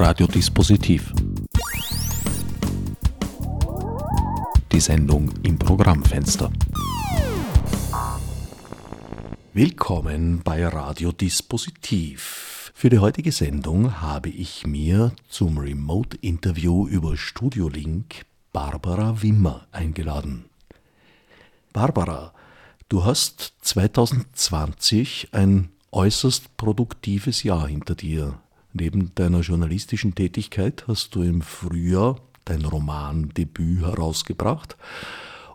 Radiodispositiv. Die Sendung im Programmfenster. Willkommen bei Radiodispositiv. Für die heutige Sendung habe ich mir zum Remote-Interview über Studio Link Barbara Wimmer eingeladen. Barbara, du hast 2020 ein äußerst produktives Jahr hinter dir. Neben deiner journalistischen Tätigkeit hast du im Frühjahr dein Romandebüt herausgebracht,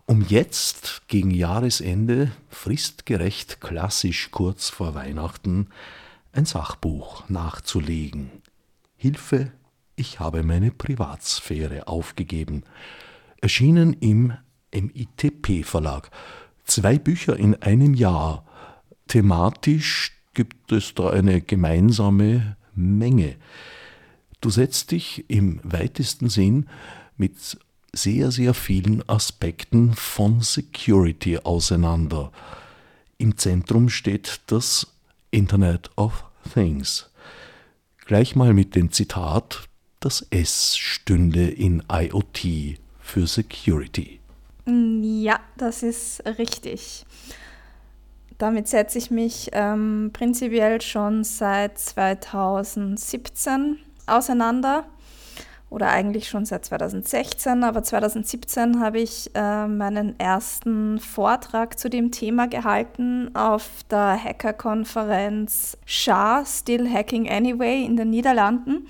um jetzt gegen Jahresende fristgerecht klassisch kurz vor Weihnachten ein Sachbuch nachzulegen. Hilfe, ich habe meine Privatsphäre aufgegeben. Erschienen im MITP Verlag. Zwei Bücher in einem Jahr. Thematisch gibt es da eine gemeinsame Menge. Du setzt dich im weitesten Sinn mit sehr, sehr vielen Aspekten von Security auseinander. Im Zentrum steht das Internet of Things. Gleich mal mit dem Zitat, das S stünde in IoT für Security. Ja, das ist richtig. Damit setze ich mich ähm, prinzipiell schon seit 2017 auseinander oder eigentlich schon seit 2016, aber 2017 habe ich äh, meinen ersten Vortrag zu dem Thema gehalten auf der Hackerkonferenz SHA, Still Hacking Anyway in den Niederlanden.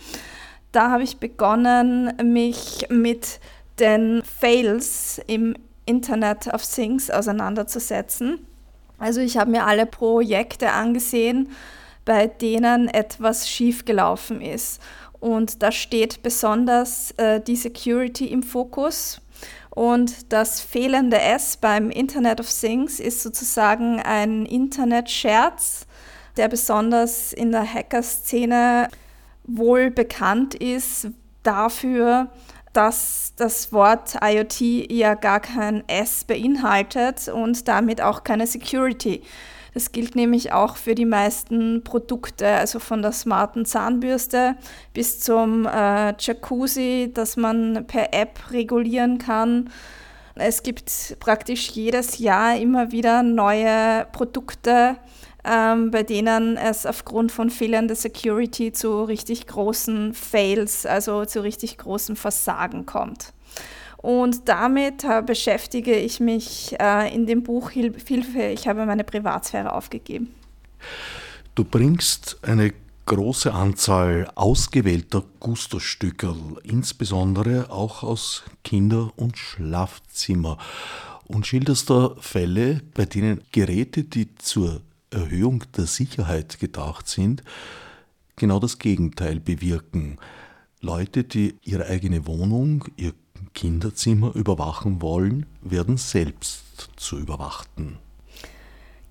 Da habe ich begonnen, mich mit den Fails im Internet of Things auseinanderzusetzen also ich habe mir alle Projekte angesehen, bei denen etwas schiefgelaufen ist. Und da steht besonders äh, die Security im Fokus. Und das fehlende S beim Internet of Things ist sozusagen ein Internet-Scherz, der besonders in der Hacker-Szene wohl bekannt ist dafür, dass das Wort IoT ja gar kein S beinhaltet und damit auch keine Security. Das gilt nämlich auch für die meisten Produkte, also von der smarten Zahnbürste bis zum äh, Jacuzzi, das man per App regulieren kann. Es gibt praktisch jedes Jahr immer wieder neue Produkte, ähm, bei denen es aufgrund von fehlender Security zu richtig großen Fails, also zu richtig großen Versagen kommt. Und damit äh, beschäftige ich mich äh, in dem Buch Hilfe, ich habe meine Privatsphäre aufgegeben. Du bringst eine große Anzahl ausgewählter Gusto-Stücke, insbesondere auch aus Kinder- und Schlafzimmer, und schilderst da Fälle, bei denen Geräte, die zur Erhöhung der Sicherheit gedacht sind, genau das Gegenteil bewirken. Leute, die ihre eigene Wohnung, ihr Kinderzimmer überwachen wollen, werden selbst zu Überwachten.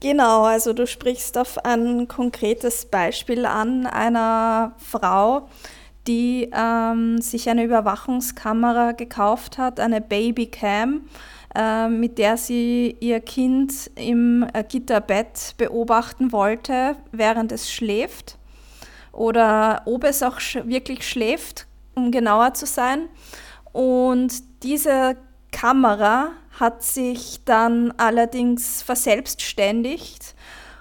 Genau, also du sprichst auf ein konkretes Beispiel an einer Frau, die ähm, sich eine Überwachungskamera gekauft hat, eine Babycam mit der sie ihr Kind im äh, Gitterbett beobachten wollte, während es schläft oder ob es auch wirklich schläft, um genauer zu sein. Und diese Kamera hat sich dann allerdings verselbstständigt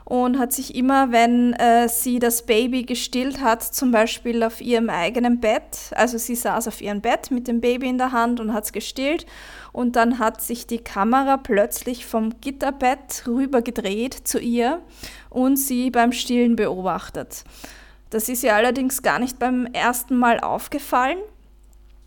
und hat sich immer, wenn äh, sie das Baby gestillt hat, zum Beispiel auf ihrem eigenen Bett, also sie saß auf ihrem Bett mit dem Baby in der Hand und hat es gestillt und dann hat sich die Kamera plötzlich vom Gitterbett rüber gedreht zu ihr und sie beim Stillen beobachtet. Das ist ihr allerdings gar nicht beim ersten Mal aufgefallen,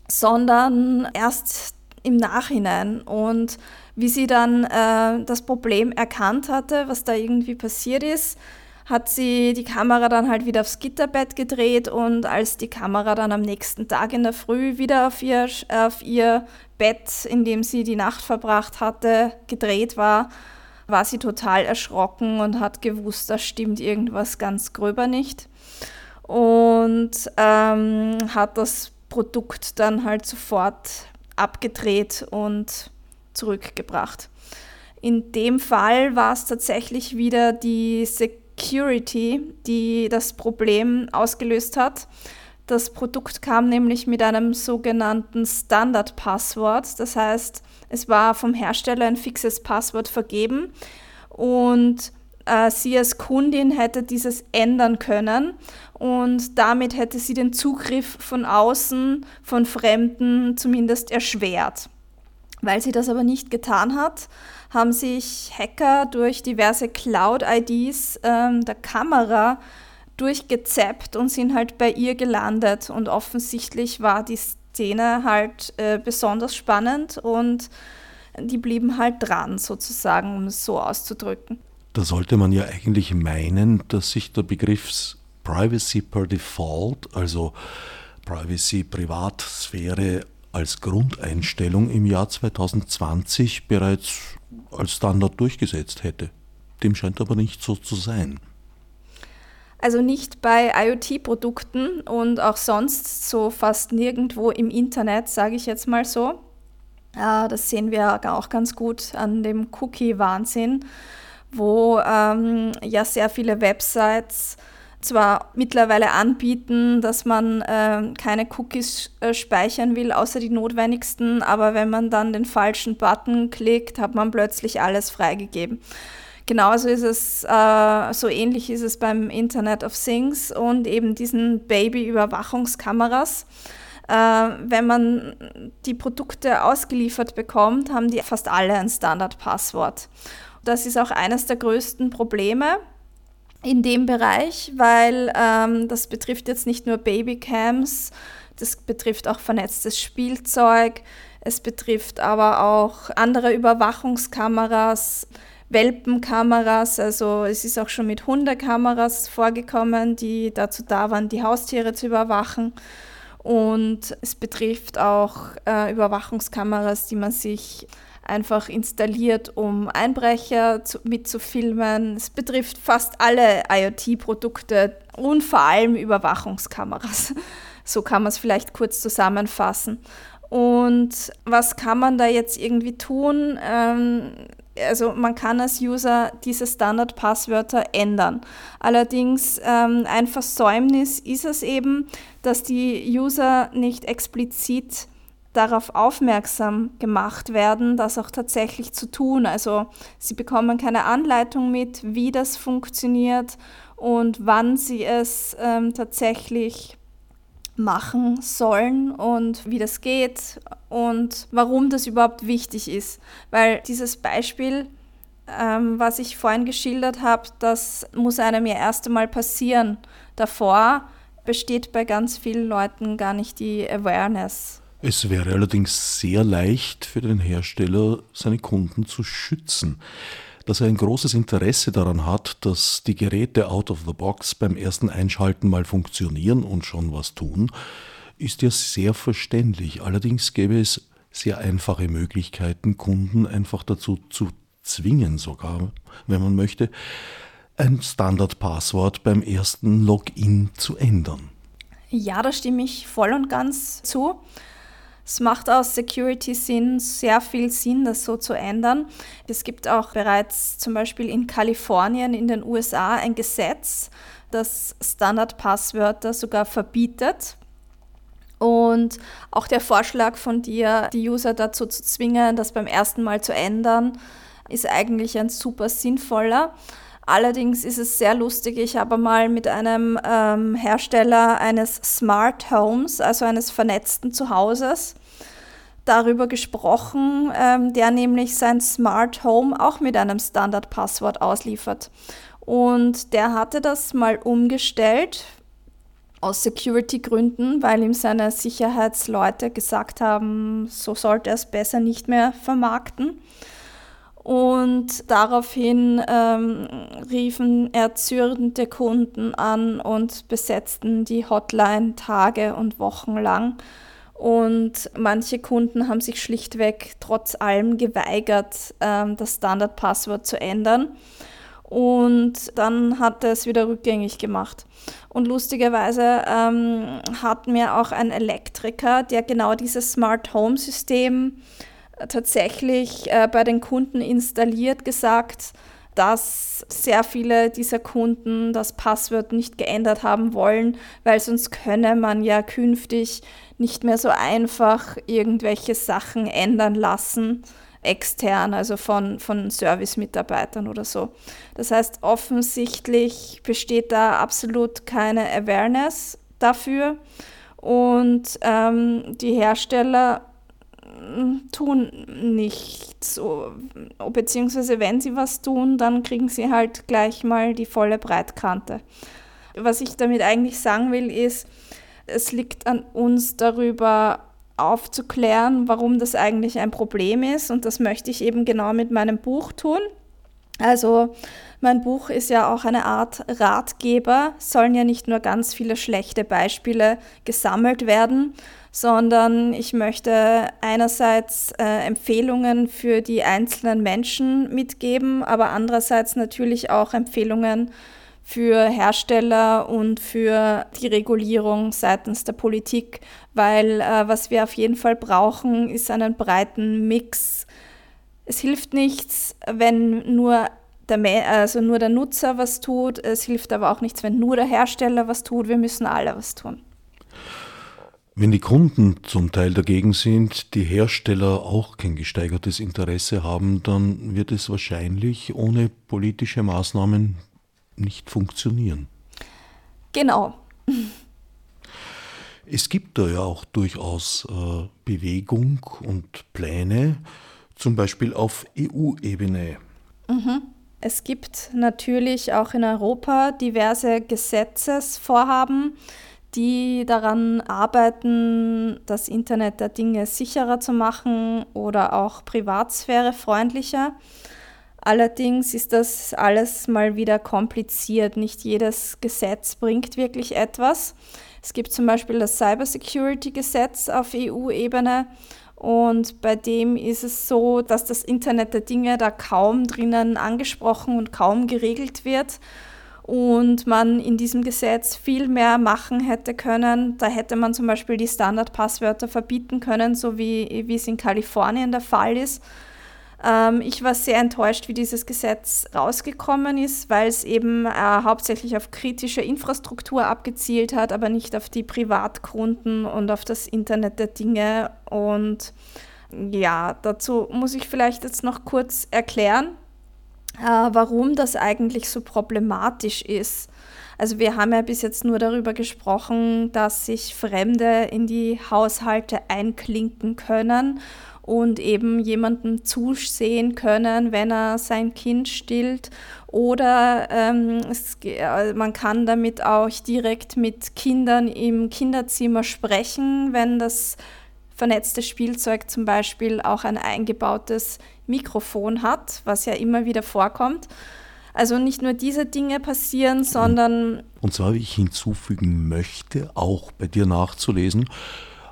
sondern erst im Nachhinein. Und wie sie dann äh, das Problem erkannt hatte, was da irgendwie passiert ist, hat sie die Kamera dann halt wieder aufs Gitterbett gedreht und als die Kamera dann am nächsten Tag in der Früh wieder auf ihr, auf ihr Bett, in dem sie die Nacht verbracht hatte, gedreht war, war sie total erschrocken und hat gewusst, da stimmt irgendwas ganz gröber nicht. Und ähm, hat das Produkt dann halt sofort abgedreht und zurückgebracht. In dem Fall war es tatsächlich wieder die Security, die das Problem ausgelöst hat. Das Produkt kam nämlich mit einem sogenannten Standard-Passwort. Das heißt, es war vom Hersteller ein fixes Passwort vergeben und äh, sie als Kundin hätte dieses ändern können und damit hätte sie den Zugriff von außen, von Fremden zumindest erschwert. Weil sie das aber nicht getan hat, haben sich Hacker durch diverse Cloud-IDs äh, der Kamera durchgezappt und sind halt bei ihr gelandet. Und offensichtlich war die Szene halt äh, besonders spannend und die blieben halt dran, sozusagen, um es so auszudrücken. Da sollte man ja eigentlich meinen, dass sich der Begriff Privacy per Default, also Privacy, Privatsphäre als Grundeinstellung im Jahr 2020 bereits als Standard durchgesetzt hätte. Dem scheint aber nicht so zu sein. Also nicht bei IoT-Produkten und auch sonst so fast nirgendwo im Internet, sage ich jetzt mal so. Äh, das sehen wir auch ganz gut an dem Cookie-Wahnsinn, wo ähm, ja sehr viele Websites zwar mittlerweile anbieten, dass man äh, keine Cookies äh, speichern will, außer die notwendigsten, aber wenn man dann den falschen Button klickt, hat man plötzlich alles freigegeben. Genauso ist es, äh, so ähnlich ist es beim Internet of Things und eben diesen Baby-Überwachungskameras. Äh, wenn man die Produkte ausgeliefert bekommt, haben die fast alle ein Standardpasswort. Das ist auch eines der größten Probleme in dem Bereich, weil ähm, das betrifft jetzt nicht nur Babycams, das betrifft auch vernetztes Spielzeug, es betrifft aber auch andere Überwachungskameras, Welpenkameras, also es ist auch schon mit Hundekameras vorgekommen, die dazu da waren, die Haustiere zu überwachen. Und es betrifft auch äh, Überwachungskameras, die man sich einfach installiert, um Einbrecher zu, mitzufilmen. Es betrifft fast alle IoT-Produkte und vor allem Überwachungskameras. So kann man es vielleicht kurz zusammenfassen. Und was kann man da jetzt irgendwie tun? Ähm, also man kann als User diese Standardpasswörter ändern. Allerdings ähm, ein Versäumnis ist es eben, dass die User nicht explizit darauf aufmerksam gemacht werden, das auch tatsächlich zu tun. Also sie bekommen keine Anleitung mit, wie das funktioniert und wann sie es ähm, tatsächlich machen sollen und wie das geht und warum das überhaupt wichtig ist. Weil dieses Beispiel, ähm, was ich vorhin geschildert habe, das muss einem ja erst einmal passieren. Davor besteht bei ganz vielen Leuten gar nicht die Awareness. Es wäre allerdings sehr leicht für den Hersteller, seine Kunden zu schützen dass er ein großes Interesse daran hat, dass die Geräte out of the box beim ersten Einschalten mal funktionieren und schon was tun, ist ja sehr verständlich. Allerdings gäbe es sehr einfache Möglichkeiten, Kunden einfach dazu zu zwingen, sogar, wenn man möchte, ein Standardpasswort beim ersten Login zu ändern. Ja, da stimme ich voll und ganz zu. Es macht aus Security-Sinn sehr viel Sinn, das so zu ändern. Es gibt auch bereits zum Beispiel in Kalifornien in den USA ein Gesetz, das Standardpasswörter sogar verbietet. Und auch der Vorschlag von dir, die User dazu zu zwingen, das beim ersten Mal zu ändern, ist eigentlich ein super sinnvoller. Allerdings ist es sehr lustig. Ich habe mal mit einem ähm, Hersteller eines Smart Homes, also eines vernetzten Zuhauses, darüber gesprochen, ähm, der nämlich sein Smart Home auch mit einem Standardpasswort ausliefert. Und der hatte das mal umgestellt aus Security-Gründen, weil ihm seine Sicherheitsleute gesagt haben, so sollte er es besser nicht mehr vermarkten. Und daraufhin ähm, riefen erzürnte Kunden an und besetzten die Hotline Tage und Wochen lang. Und manche Kunden haben sich schlichtweg trotz allem geweigert, ähm, das Standardpasswort zu ändern. Und dann hat er es wieder rückgängig gemacht. Und lustigerweise ähm, hat mir auch ein Elektriker, der genau dieses Smart Home System tatsächlich äh, bei den Kunden installiert, gesagt, dass sehr viele dieser Kunden das Passwort nicht geändert haben wollen, weil sonst könne man ja künftig nicht mehr so einfach irgendwelche Sachen ändern lassen, extern, also von, von Service-Mitarbeitern oder so. Das heißt, offensichtlich besteht da absolut keine Awareness dafür und ähm, die Hersteller tun nichts. Beziehungsweise wenn sie was tun, dann kriegen sie halt gleich mal die volle Breitkante. Was ich damit eigentlich sagen will, ist, es liegt an uns darüber aufzuklären, warum das eigentlich ein Problem ist. Und das möchte ich eben genau mit meinem Buch tun. Also mein Buch ist ja auch eine Art Ratgeber, sollen ja nicht nur ganz viele schlechte Beispiele gesammelt werden, sondern ich möchte einerseits äh, Empfehlungen für die einzelnen Menschen mitgeben, aber andererseits natürlich auch Empfehlungen für Hersteller und für die Regulierung seitens der Politik, weil äh, was wir auf jeden Fall brauchen, ist einen breiten Mix. Es hilft nichts, wenn nur der, also nur der Nutzer was tut, es hilft aber auch nichts, wenn nur der Hersteller was tut, wir müssen alle was tun. Wenn die Kunden zum Teil dagegen sind, die Hersteller auch kein gesteigertes Interesse haben, dann wird es wahrscheinlich ohne politische Maßnahmen nicht funktionieren. Genau. Es gibt da ja auch durchaus äh, Bewegung und Pläne, zum Beispiel auf EU-Ebene. Mhm. Es gibt natürlich auch in Europa diverse Gesetzesvorhaben, die daran arbeiten, das Internet der Dinge sicherer zu machen oder auch Privatsphäre freundlicher. Allerdings ist das alles mal wieder kompliziert. Nicht jedes Gesetz bringt wirklich etwas. Es gibt zum Beispiel das Cybersecurity-Gesetz auf EU-Ebene und bei dem ist es so, dass das Internet der Dinge da kaum drinnen angesprochen und kaum geregelt wird und man in diesem Gesetz viel mehr machen hätte können. Da hätte man zum Beispiel die Standardpasswörter verbieten können, so wie, wie es in Kalifornien der Fall ist. Ähm, ich war sehr enttäuscht, wie dieses Gesetz rausgekommen ist, weil es eben äh, hauptsächlich auf kritische Infrastruktur abgezielt hat, aber nicht auf die Privatkunden und auf das Internet der Dinge. Und ja, dazu muss ich vielleicht jetzt noch kurz erklären, warum das eigentlich so problematisch ist. Also wir haben ja bis jetzt nur darüber gesprochen, dass sich Fremde in die Haushalte einklinken können und eben jemandem zusehen können, wenn er sein Kind stillt. Oder ähm, es, äh, man kann damit auch direkt mit Kindern im Kinderzimmer sprechen, wenn das vernetzte Spielzeug zum Beispiel auch ein eingebautes Mikrofon hat, was ja immer wieder vorkommt. Also nicht nur diese Dinge passieren, sondern... Und zwar, wie ich hinzufügen möchte, auch bei dir nachzulesen,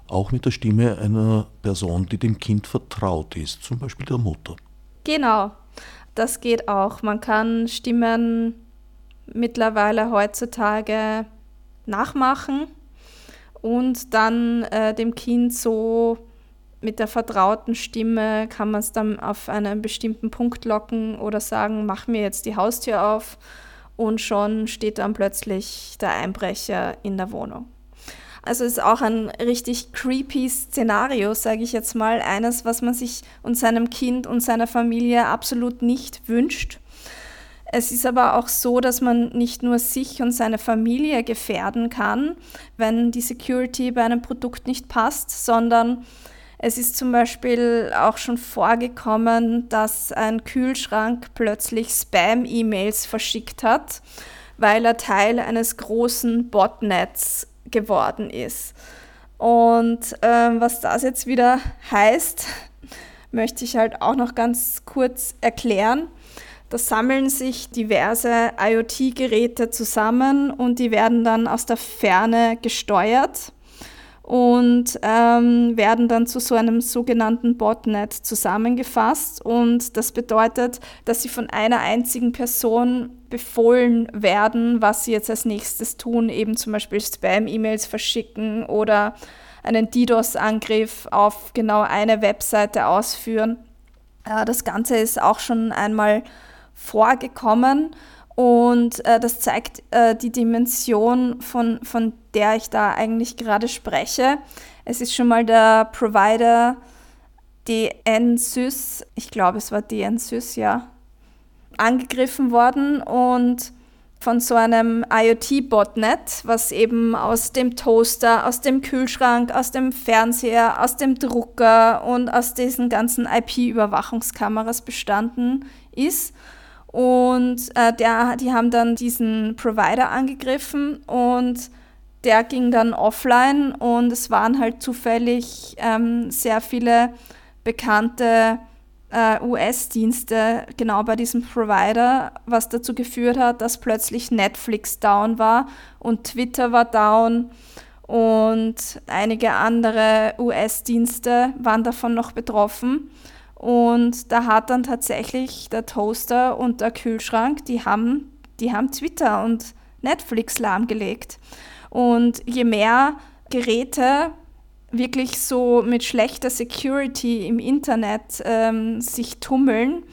auch mit der Stimme einer Person, die dem Kind vertraut ist, zum Beispiel der Mutter. Genau, das geht auch. Man kann Stimmen mittlerweile heutzutage nachmachen und dann äh, dem Kind so mit der vertrauten Stimme kann man es dann auf einen bestimmten Punkt locken oder sagen, mach mir jetzt die Haustür auf und schon steht dann plötzlich der Einbrecher in der Wohnung. Also ist auch ein richtig creepy Szenario, sage ich jetzt mal, eines, was man sich und seinem Kind und seiner Familie absolut nicht wünscht. Es ist aber auch so, dass man nicht nur sich und seine Familie gefährden kann, wenn die Security bei einem Produkt nicht passt, sondern es ist zum Beispiel auch schon vorgekommen, dass ein Kühlschrank plötzlich Spam-E-Mails verschickt hat, weil er Teil eines großen Botnets geworden ist. Und ähm, was das jetzt wieder heißt, möchte ich halt auch noch ganz kurz erklären. Da sammeln sich diverse IoT-Geräte zusammen und die werden dann aus der Ferne gesteuert und ähm, werden dann zu so einem sogenannten Botnet zusammengefasst. Und das bedeutet, dass sie von einer einzigen Person befohlen werden, was sie jetzt als nächstes tun, eben zum Beispiel Spam-E-Mails verschicken oder einen DDoS-Angriff auf genau eine Webseite ausführen. Äh, das Ganze ist auch schon einmal vorgekommen. Und äh, das zeigt äh, die Dimension, von, von der ich da eigentlich gerade spreche. Es ist schon mal der Provider DNSys, ich glaube es war DNSys, ja, angegriffen worden und von so einem IoT-Botnet, was eben aus dem Toaster, aus dem Kühlschrank, aus dem Fernseher, aus dem Drucker und aus diesen ganzen IP-Überwachungskameras bestanden ist. Und äh, der, die haben dann diesen Provider angegriffen und der ging dann offline und es waren halt zufällig ähm, sehr viele bekannte äh, US-Dienste genau bei diesem Provider, was dazu geführt hat, dass plötzlich Netflix down war und Twitter war down und einige andere US-Dienste waren davon noch betroffen. Und da hat dann tatsächlich der Toaster und der Kühlschrank, die haben, die haben Twitter und Netflix lahmgelegt. Und je mehr Geräte wirklich so mit schlechter Security im Internet ähm, sich tummeln,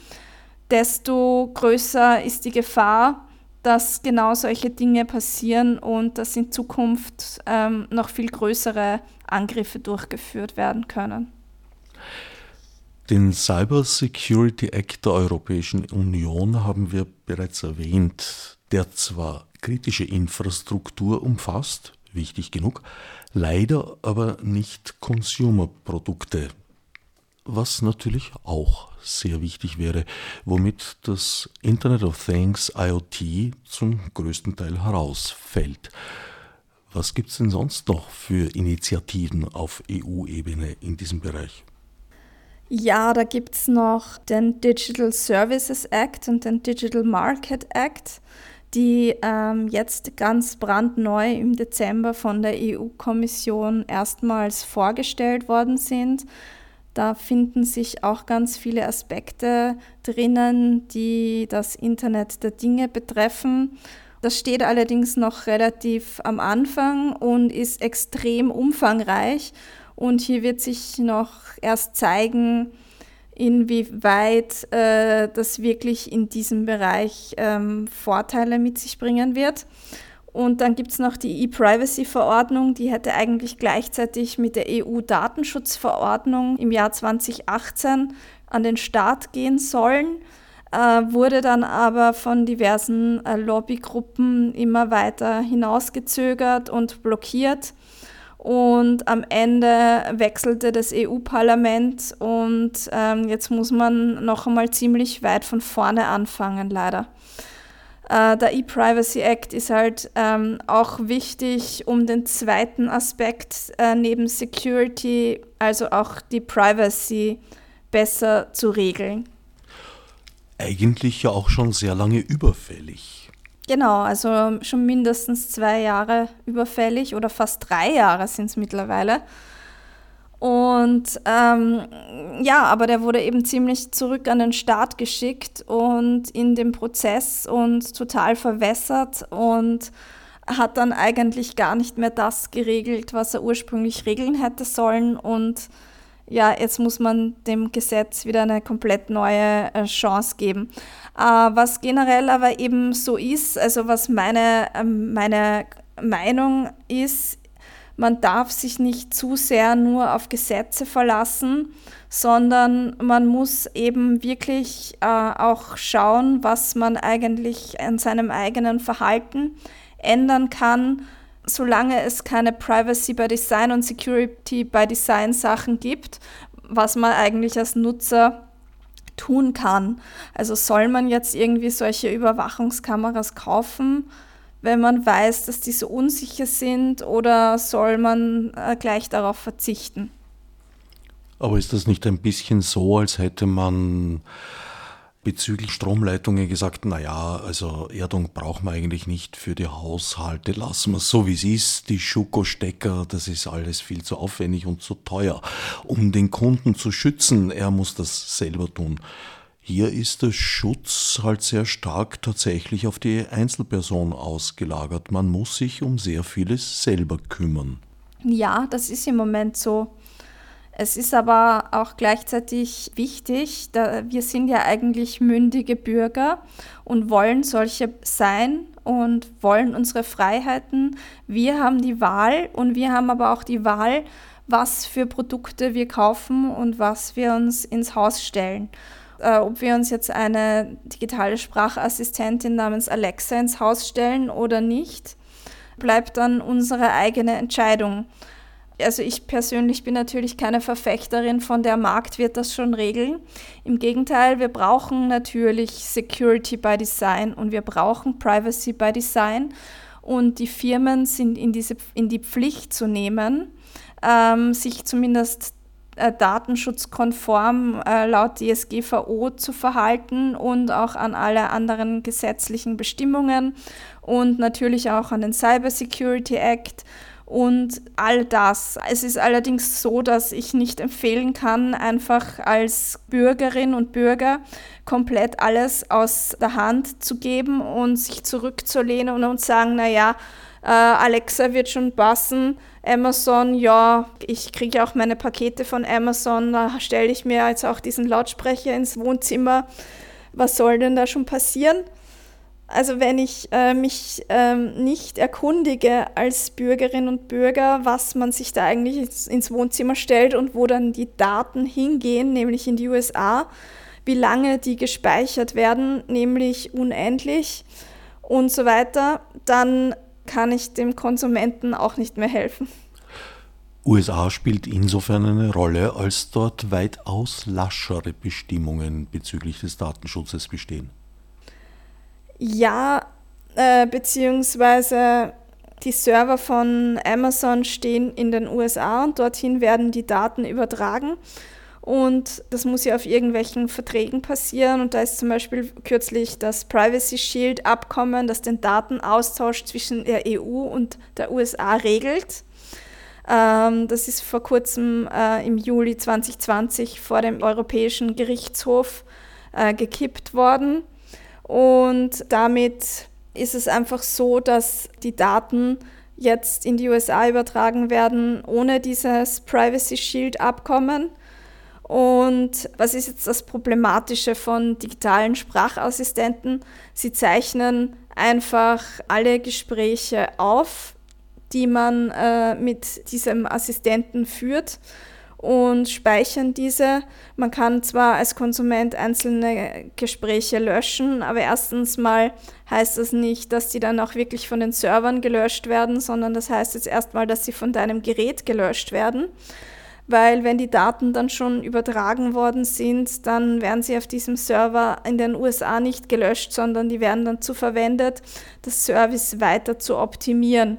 desto größer ist die Gefahr, dass genau solche Dinge passieren und dass in Zukunft ähm, noch viel größere Angriffe durchgeführt werden können. Den Cyber Security Act der Europäischen Union haben wir bereits erwähnt, der zwar kritische Infrastruktur umfasst, wichtig genug, leider aber nicht Consumer-Produkte, was natürlich auch sehr wichtig wäre, womit das Internet of Things IoT zum größten Teil herausfällt. Was gibt es denn sonst noch für Initiativen auf EU-Ebene in diesem Bereich? Ja, da gibt es noch den Digital Services Act und den Digital Market Act die ähm, jetzt ganz brandneu im Dezember von der EU-Kommission erstmals vorgestellt worden sind. Da finden sich auch ganz viele Aspekte drinnen, die das Internet der Dinge betreffen. Das steht allerdings noch relativ am Anfang und ist extrem umfangreich. Und hier wird sich noch erst zeigen, inwieweit äh, das wirklich in diesem Bereich ähm, Vorteile mit sich bringen wird. Und dann gibt es noch die E-Privacy-Verordnung, die hätte eigentlich gleichzeitig mit der EU-Datenschutzverordnung im Jahr 2018 an den Start gehen sollen, äh, wurde dann aber von diversen äh, Lobbygruppen immer weiter hinausgezögert und blockiert. Und am Ende wechselte das EU-Parlament und ähm, jetzt muss man noch einmal ziemlich weit von vorne anfangen, leider. Äh, der E-Privacy Act ist halt ähm, auch wichtig, um den zweiten Aspekt äh, neben Security, also auch die Privacy, besser zu regeln. Eigentlich ja auch schon sehr lange überfällig. Genau, also schon mindestens zwei Jahre überfällig oder fast drei Jahre sind es mittlerweile. Und ähm, ja, aber der wurde eben ziemlich zurück an den Start geschickt und in dem Prozess und total verwässert und hat dann eigentlich gar nicht mehr das geregelt, was er ursprünglich regeln hätte sollen. Und ja, jetzt muss man dem Gesetz wieder eine komplett neue äh, Chance geben. Äh, was generell aber eben so ist, also was meine, ähm, meine Meinung ist, man darf sich nicht zu sehr nur auf Gesetze verlassen, sondern man muss eben wirklich äh, auch schauen, was man eigentlich an seinem eigenen Verhalten ändern kann, solange es keine Privacy by Design und Security by Design Sachen gibt, was man eigentlich als Nutzer tun kann. Also soll man jetzt irgendwie solche Überwachungskameras kaufen, wenn man weiß, dass die so unsicher sind, oder soll man äh, gleich darauf verzichten? Aber ist das nicht ein bisschen so, als hätte man bezüglich Stromleitungen gesagt, naja, also Erdung brauchen wir eigentlich nicht für die Haushalte, lassen wir es so wie es ist, die Schuko-Stecker, das ist alles viel zu aufwendig und zu teuer. Um den Kunden zu schützen, er muss das selber tun. Hier ist der Schutz halt sehr stark tatsächlich auf die Einzelperson ausgelagert. Man muss sich um sehr vieles selber kümmern. Ja, das ist im Moment so. Es ist aber auch gleichzeitig wichtig, da wir sind ja eigentlich mündige Bürger und wollen solche sein und wollen unsere Freiheiten. Wir haben die Wahl und wir haben aber auch die Wahl, was für Produkte wir kaufen und was wir uns ins Haus stellen. Äh, ob wir uns jetzt eine digitale Sprachassistentin namens Alexa ins Haus stellen oder nicht, bleibt dann unsere eigene Entscheidung. Also ich persönlich bin natürlich keine Verfechterin von der Markt wird das schon regeln. Im Gegenteil, wir brauchen natürlich Security by Design und wir brauchen Privacy by Design und die Firmen sind in, diese, in die Pflicht zu nehmen, ähm, sich zumindest äh, datenschutzkonform äh, laut DSGVO zu verhalten und auch an alle anderen gesetzlichen Bestimmungen und natürlich auch an den Cyber Security Act und all das. Es ist allerdings so, dass ich nicht empfehlen kann, einfach als Bürgerin und Bürger komplett alles aus der Hand zu geben und sich zurückzulehnen und sagen, naja, äh, Alexa wird schon passen, Amazon, ja, ich kriege auch meine Pakete von Amazon, da stelle ich mir jetzt auch diesen Lautsprecher ins Wohnzimmer. Was soll denn da schon passieren? Also wenn ich äh, mich ähm, nicht erkundige als Bürgerin und Bürger, was man sich da eigentlich ins, ins, Wohnzimmer stellt und wo dann die Daten hingehen, nämlich in die USA, wie lange die gespeichert werden, nämlich unendlich und so weiter, dann kann ich dem Konsumenten auch nicht mehr helfen. USA spielt insofern eine Rolle, als dort weitaus laschere Bestimmungen bezüglich des Datenschutzes bestehen. Ja, äh, beziehungsweise die Server von Amazon stehen in den USA und dorthin werden die Daten übertragen. Und das muss ja auf irgendwelchen Verträgen passieren. Und da ist zum Beispiel kürzlich das Privacy Shield Abkommen, das den Datenaustausch zwischen der EU und der USA regelt. Ähm, das ist vor kurzem äh, im Juli 2020 vor dem Europäischen Gerichtshof äh, gekippt worden. Und damit ist es einfach so, dass die Daten jetzt in die USA übertragen werden ohne dieses Privacy Shield Abkommen. Und was ist jetzt das Problematische von digitalen Sprachassistenten? Sie zeichnen einfach alle Gespräche auf, die man äh, mit diesem Assistenten führt und speichern diese. Man kann zwar als Konsument einzelne Gespräche löschen, aber erstens mal heißt das nicht, dass die dann auch wirklich von den Servern gelöscht werden, sondern das heißt jetzt erstmal, dass sie von deinem Gerät gelöscht werden. Weil wenn die Daten dann schon übertragen worden sind, dann werden sie auf diesem Server in den USA nicht gelöscht, sondern die werden dann zu verwendet, das Service weiter zu optimieren.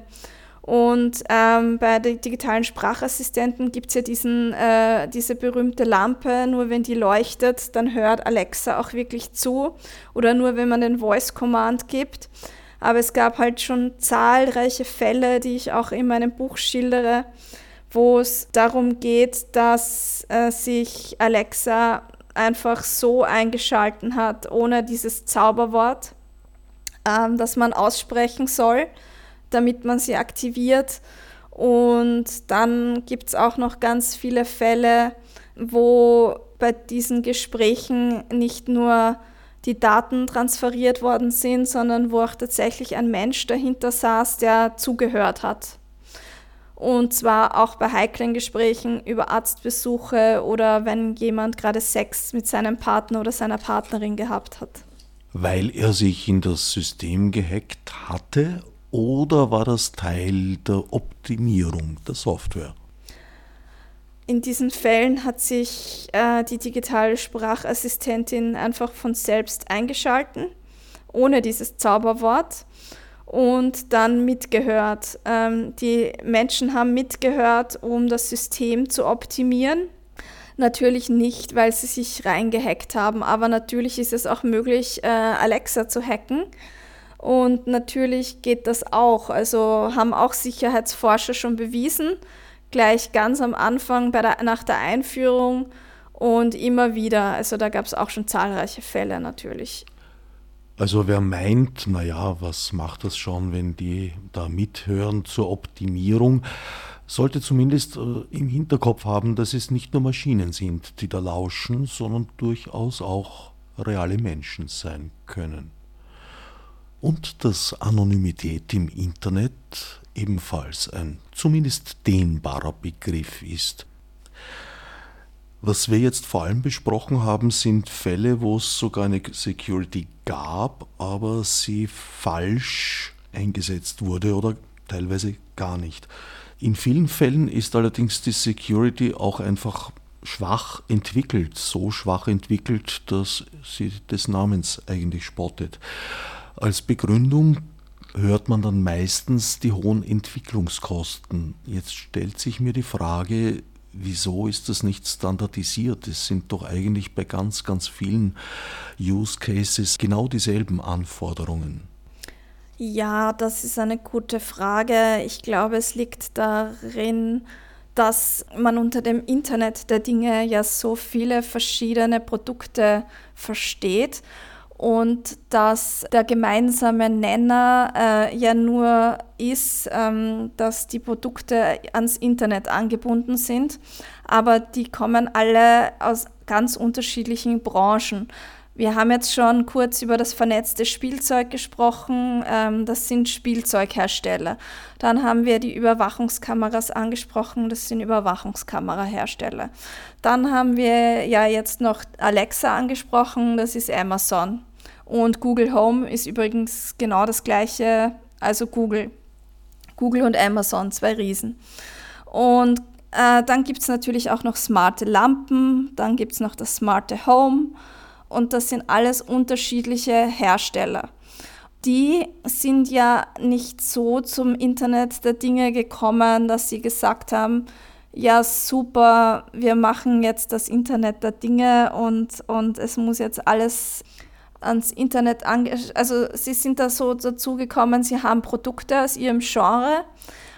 Und ähm, bei den digitalen Sprachassistenten gibt es ja diesen, äh, diese berühmte Lampe, nur wenn die leuchtet, dann hört Alexa auch wirklich zu. Oder nur wenn man den Voice Command gibt. Aber es gab halt schon zahlreiche Fälle, die ich auch in meinem Buch schildere, wo es darum geht, dass äh, sich Alexa einfach so eingeschalten hat, ohne dieses Zauberwort, ähm, das man aussprechen soll damit man sie aktiviert. Und dann gibt es auch noch ganz viele Fälle, wo bei diesen Gesprächen nicht nur die Daten transferiert worden sind, sondern wo auch tatsächlich ein Mensch dahinter saß, der zugehört hat. Und zwar auch bei heiklen Gesprächen über Arztbesuche oder wenn jemand gerade Sex mit seinem Partner oder seiner Partnerin gehabt hat. Weil er sich in das System gehackt hatte oder war das Teil der Optimierung der Software? In diesen Fällen hat sich äh, die digitale Sprachassistentin einfach von selbst eingeschalten, ohne dieses Zauberwort und dann mitgehört. Ähm, die Menschen haben mitgehört, um das System zu optimieren. Natürlich nicht, weil sie sich reingehackt haben, aber natürlich ist es auch möglich, äh, Alexa zu hacken. Und natürlich geht das auch. Also haben auch Sicherheitsforscher schon bewiesen, gleich ganz am Anfang der, nach der Einführung und immer wieder. Also da gab es auch schon zahlreiche Fälle natürlich. Also wer meint, naja, was macht das schon, wenn die da mithören zur Optimierung, sollte zumindest äh, im Hinterkopf haben, dass es nicht nur Maschinen sind, die da lauschen, sondern durchaus auch reale Menschen sein können. Und dass Anonymität im Internet ebenfalls ein zumindest dehnbarer Begriff ist. Was wir jetzt vor allem besprochen haben, sind Fälle, wo es sogar eine Security gab, aber sie falsch eingesetzt wurde oder teilweise gar nicht. In vielen Fällen ist allerdings die Security auch einfach schwach entwickelt, so schwach entwickelt, dass sie des Namens eigentlich spottet. Als Begründung hört man dann meistens die hohen Entwicklungskosten. Jetzt stellt sich mir die Frage, wieso ist das nicht standardisiert? Es sind doch eigentlich bei ganz, ganz vielen Use Cases genau dieselben Anforderungen. Ja, das ist eine gute Frage. Ich glaube, es liegt darin, dass man unter dem Internet der Dinge ja so viele verschiedene Produkte versteht und dass der gemeinsame Nenner äh, ja nur ist, ähm, dass die Produkte ans Internet angebunden sind, aber die kommen alle aus ganz unterschiedlichen Branchen. Wir haben jetzt schon kurz über das vernetzte Spielzeug gesprochen. Ähm, das sind Spielzeughersteller. Dann haben wir die Überwachungskameras angesprochen. Das sind Überwachungskamerahersteller. Dann haben wir ja jetzt noch Alexa angesprochen. Das ist Amazon. Und Google Home ist übrigens genau das gleiche. Also Google. Google und Amazon, zwei Riesen. Und äh, dann gibt es natürlich auch noch smarte Lampen. Dann gibt es noch das smarte Home und das sind alles unterschiedliche Hersteller. Die sind ja nicht so zum Internet der Dinge gekommen, dass sie gesagt haben, ja super, wir machen jetzt das Internet der Dinge und, und es muss jetzt alles ans Internet ange... Also sie sind da so dazu gekommen, sie haben Produkte aus ihrem Genre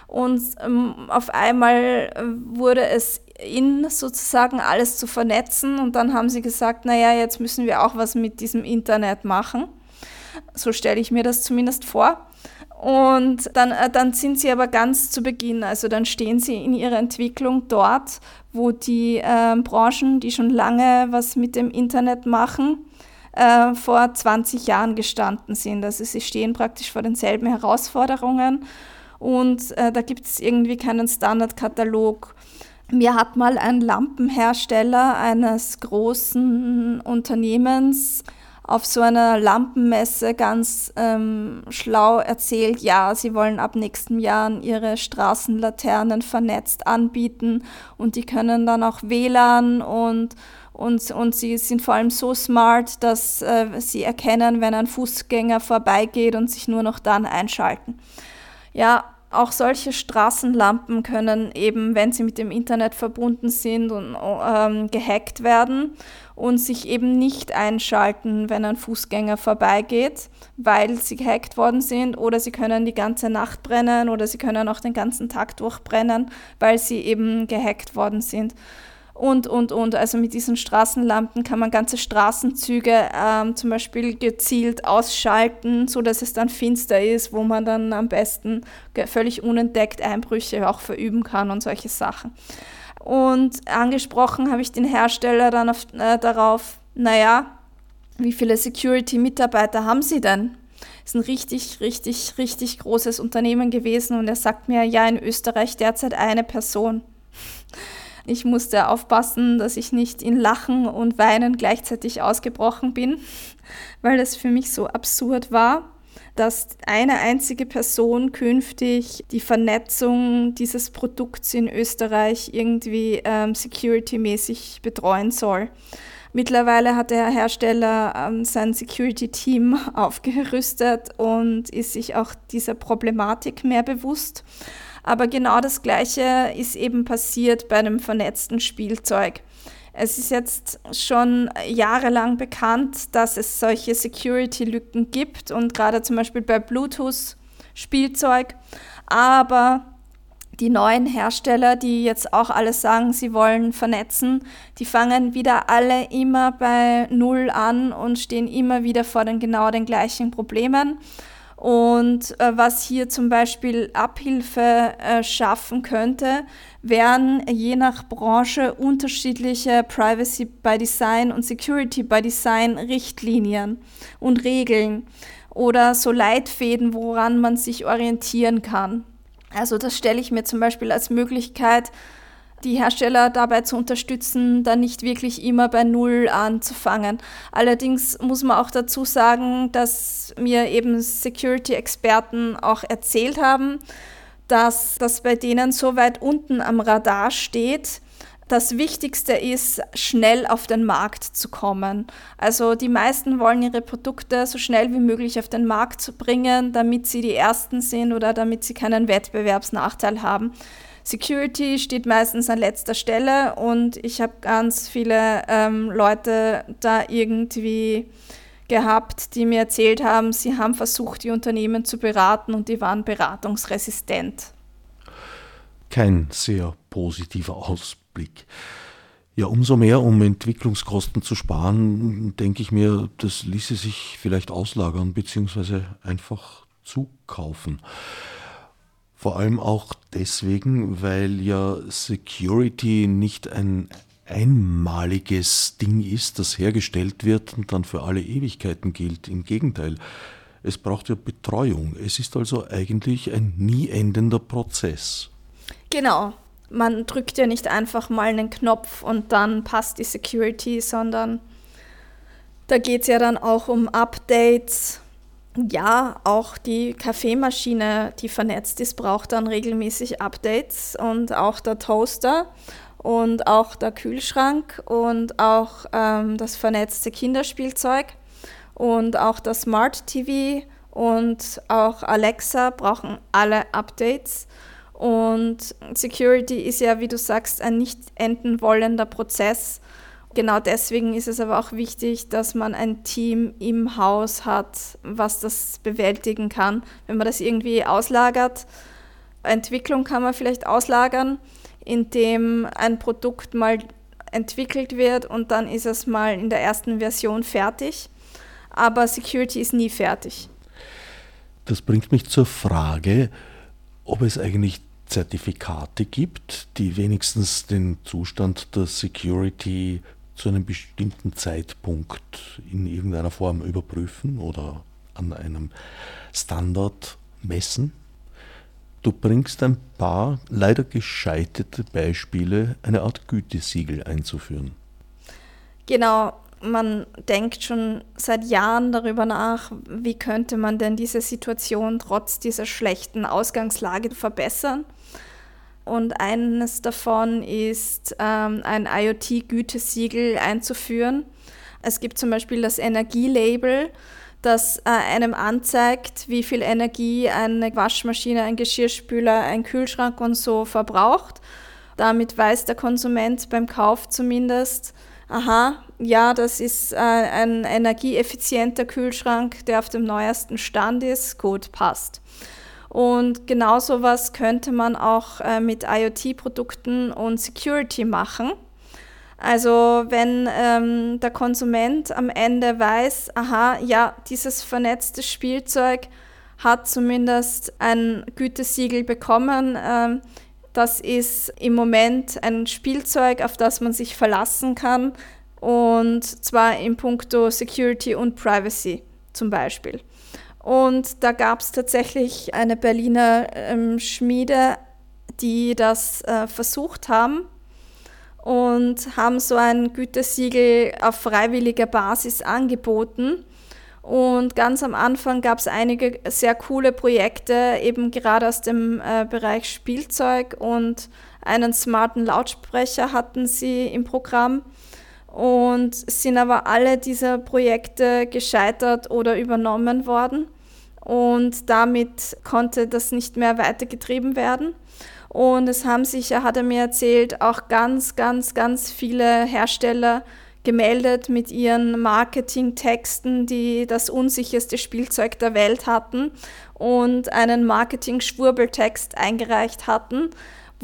und ähm, auf einmal wurde es in sozusagen alles zu vernetzen und dann haben sie gesagt, naja, jetzt müssen wir auch was mit diesem Internet machen. So stelle ich mir das zumindest vor. Und dann, äh, dann sind sie aber ganz zu Beginn, also dann stehen sie in ihrer Entwicklung dort, wo die äh, Branchen, die schon lange was mit dem Internet machen, äh, vor 20 Jahren gestanden sind. Also sie stehen praktisch vor denselben Herausforderungen und äh, da gibt es irgendwie keinen Standardkatalog mir hat mal ein Lampenhersteller eines großen Unternehmens auf so einer Lampenmesse ganz ähm, schlau erzählt, ja, sie wollen ab nächstem Jahr ihre Straßenlaternen vernetzt anbieten und die können dann auch WLAN und, und, und sie sind vor allem so smart, dass äh, sie erkennen, wenn ein Fußgänger vorbeigeht und sich nur noch dann einschalten. Ja, auch solche Straßenlampen können eben, wenn sie mit dem Internet verbunden sind, und, ähm, gehackt werden und sich eben nicht einschalten, wenn ein Fußgänger vorbeigeht, weil sie gehackt worden sind oder sie können die ganze Nacht brennen oder sie können auch den ganzen Tag durchbrennen, weil sie eben gehackt worden sind und, und, und. Also mit diesen Straßenlampen kann man ganze Straßenzüge ähm, zum Beispiel gezielt ausschalten, so dass es dann finster ist, wo man dann am besten völlig unentdeckt Einbrüche auch verüben kann und solche Sachen. Und angesprochen habe ich den Hersteller dann auf, äh, darauf, naja, wie viele Security-Mitarbeiter haben Sie denn? ist ein richtig, richtig, richtig großes Unternehmen gewesen und er sagt mir, ja, in Österreich derzeit eine Person. Ich musste aufpassen, dass ich nicht in Lachen und Weinen gleichzeitig ausgebrochen bin, weil es für mich so absurd war, dass eine einzige Person künftig die Vernetzung dieses Produkts in Österreich irgendwie ähm, security-mäßig betreuen soll. Mittlerweile hat der Hersteller ähm, sein Security-Team aufgerüstet und ist sich auch dieser Problematik mehr bewusst. Aber genau das Gleiche ist eben passiert bei einem vernetzten Spielzeug. Es ist jetzt schon jahrelang bekannt, dass es solche Security-Lücken gibt und gerade zum Beispiel bei Bluetooth-Spielzeug. Aber die neuen Hersteller, die jetzt auch alle sagen, sie wollen vernetzen, die fangen wieder alle immer bei Null an und stehen immer wieder vor den genau den gleichen Problemen. Und äh, was hier zum Beispiel Abhilfe äh, schaffen könnte, wären je nach Branche unterschiedliche Privacy by Design und Security by Design Richtlinien und Regeln oder so Leitfäden, woran man sich orientieren kann. Also das stelle ich mir zum Beispiel als Möglichkeit, die Hersteller dabei zu unterstützen, da nicht wirklich immer bei Null anzufangen. Allerdings muss man auch dazu sagen, dass mir eben Security-Experten auch erzählt haben, dass das bei denen so weit unten am Radar steht, das Wichtigste ist, schnell auf den Markt zu kommen. Also die meisten wollen ihre Produkte so schnell wie möglich auf den Markt zu bringen, damit sie die Ersten sind oder damit sie keinen Wettbewerbsnachteil haben. Security steht meistens an letzter Stelle und ich habe ganz viele ähm, Leute da irgendwie gehabt, die mir erzählt haben, sie haben versucht, die Unternehmen zu beraten und die waren beratungsresistent. Kein sehr positiver Ausblick. Ja, umso mehr, um Entwicklungskosten zu sparen, denke ich mir, das ließe sich vielleicht auslagern bzw. einfach zukaufen. Vor allem auch deswegen, weil ja Security nicht ein einmaliges Ding ist, das hergestellt wird und dann für alle Ewigkeiten gilt. Im Gegenteil, es braucht ja Betreuung. Es ist also eigentlich ein nie endender Prozess. Genau. Man drückt ja nicht einfach mal einen Knopf und dann passt die Security, sondern da geht es ja dann auch um Updates, ja, auch die Kaffeemaschine, die vernetzt ist, braucht dann regelmäßig Updates und auch der Toaster und auch der Kühlschrank und auch ähm, das vernetzte Kinderspielzeug und auch das Smart TV und auch Alexa brauchen alle Updates. Und Security ist ja, wie du sagst, ein nicht enden wollender Prozess. Genau deswegen ist es aber auch wichtig, dass man ein Team im Haus hat, was das bewältigen kann. Wenn man das irgendwie auslagert, Entwicklung kann man vielleicht auslagern, indem ein Produkt mal entwickelt wird und dann ist es mal in der ersten Version fertig. Aber Security ist nie fertig. Das bringt mich zur Frage, ob es eigentlich Zertifikate gibt, die wenigstens den Zustand der Security zu einem bestimmten Zeitpunkt in irgendeiner Form überprüfen oder an einem Standard messen. Du bringst ein paar leider gescheiterte Beispiele, eine Art Gütesiegel einzuführen. Genau, man denkt schon seit Jahren darüber nach, wie könnte man denn diese Situation trotz dieser schlechten Ausgangslage verbessern. Und eines davon ist, ähm, ein IoT-Gütesiegel einzuführen. Es gibt zum Beispiel das Energielabel, das äh, einem anzeigt, wie viel Energie eine Waschmaschine, ein Geschirrspüler, ein Kühlschrank und so verbraucht. Damit weiß der Konsument beim Kauf zumindest, aha, ja, das ist äh, ein energieeffizienter Kühlschrank, der auf dem neuesten Stand ist, gut, passt. Und genau sowas könnte man auch äh, mit IoT-Produkten und Security machen. Also wenn ähm, der Konsument am Ende weiß, aha, ja, dieses vernetzte Spielzeug hat zumindest ein Gütesiegel bekommen. Ähm, das ist im Moment ein Spielzeug, auf das man sich verlassen kann. Und zwar in puncto Security und Privacy zum Beispiel. Und da gab es tatsächlich eine Berliner ähm, Schmiede, die das äh, versucht haben und haben so ein Gütesiegel auf freiwilliger Basis angeboten. Und ganz am Anfang gab es einige sehr coole Projekte, eben gerade aus dem äh, Bereich Spielzeug und einen smarten Lautsprecher hatten sie im Programm und sind aber alle dieser Projekte gescheitert oder übernommen worden und damit konnte das nicht mehr weitergetrieben werden. Und es haben sich, hat er mir erzählt, auch ganz, ganz, ganz viele Hersteller gemeldet mit ihren Marketingtexten, die das unsicherste Spielzeug der Welt hatten und einen Marketing-Schwurbeltext eingereicht hatten,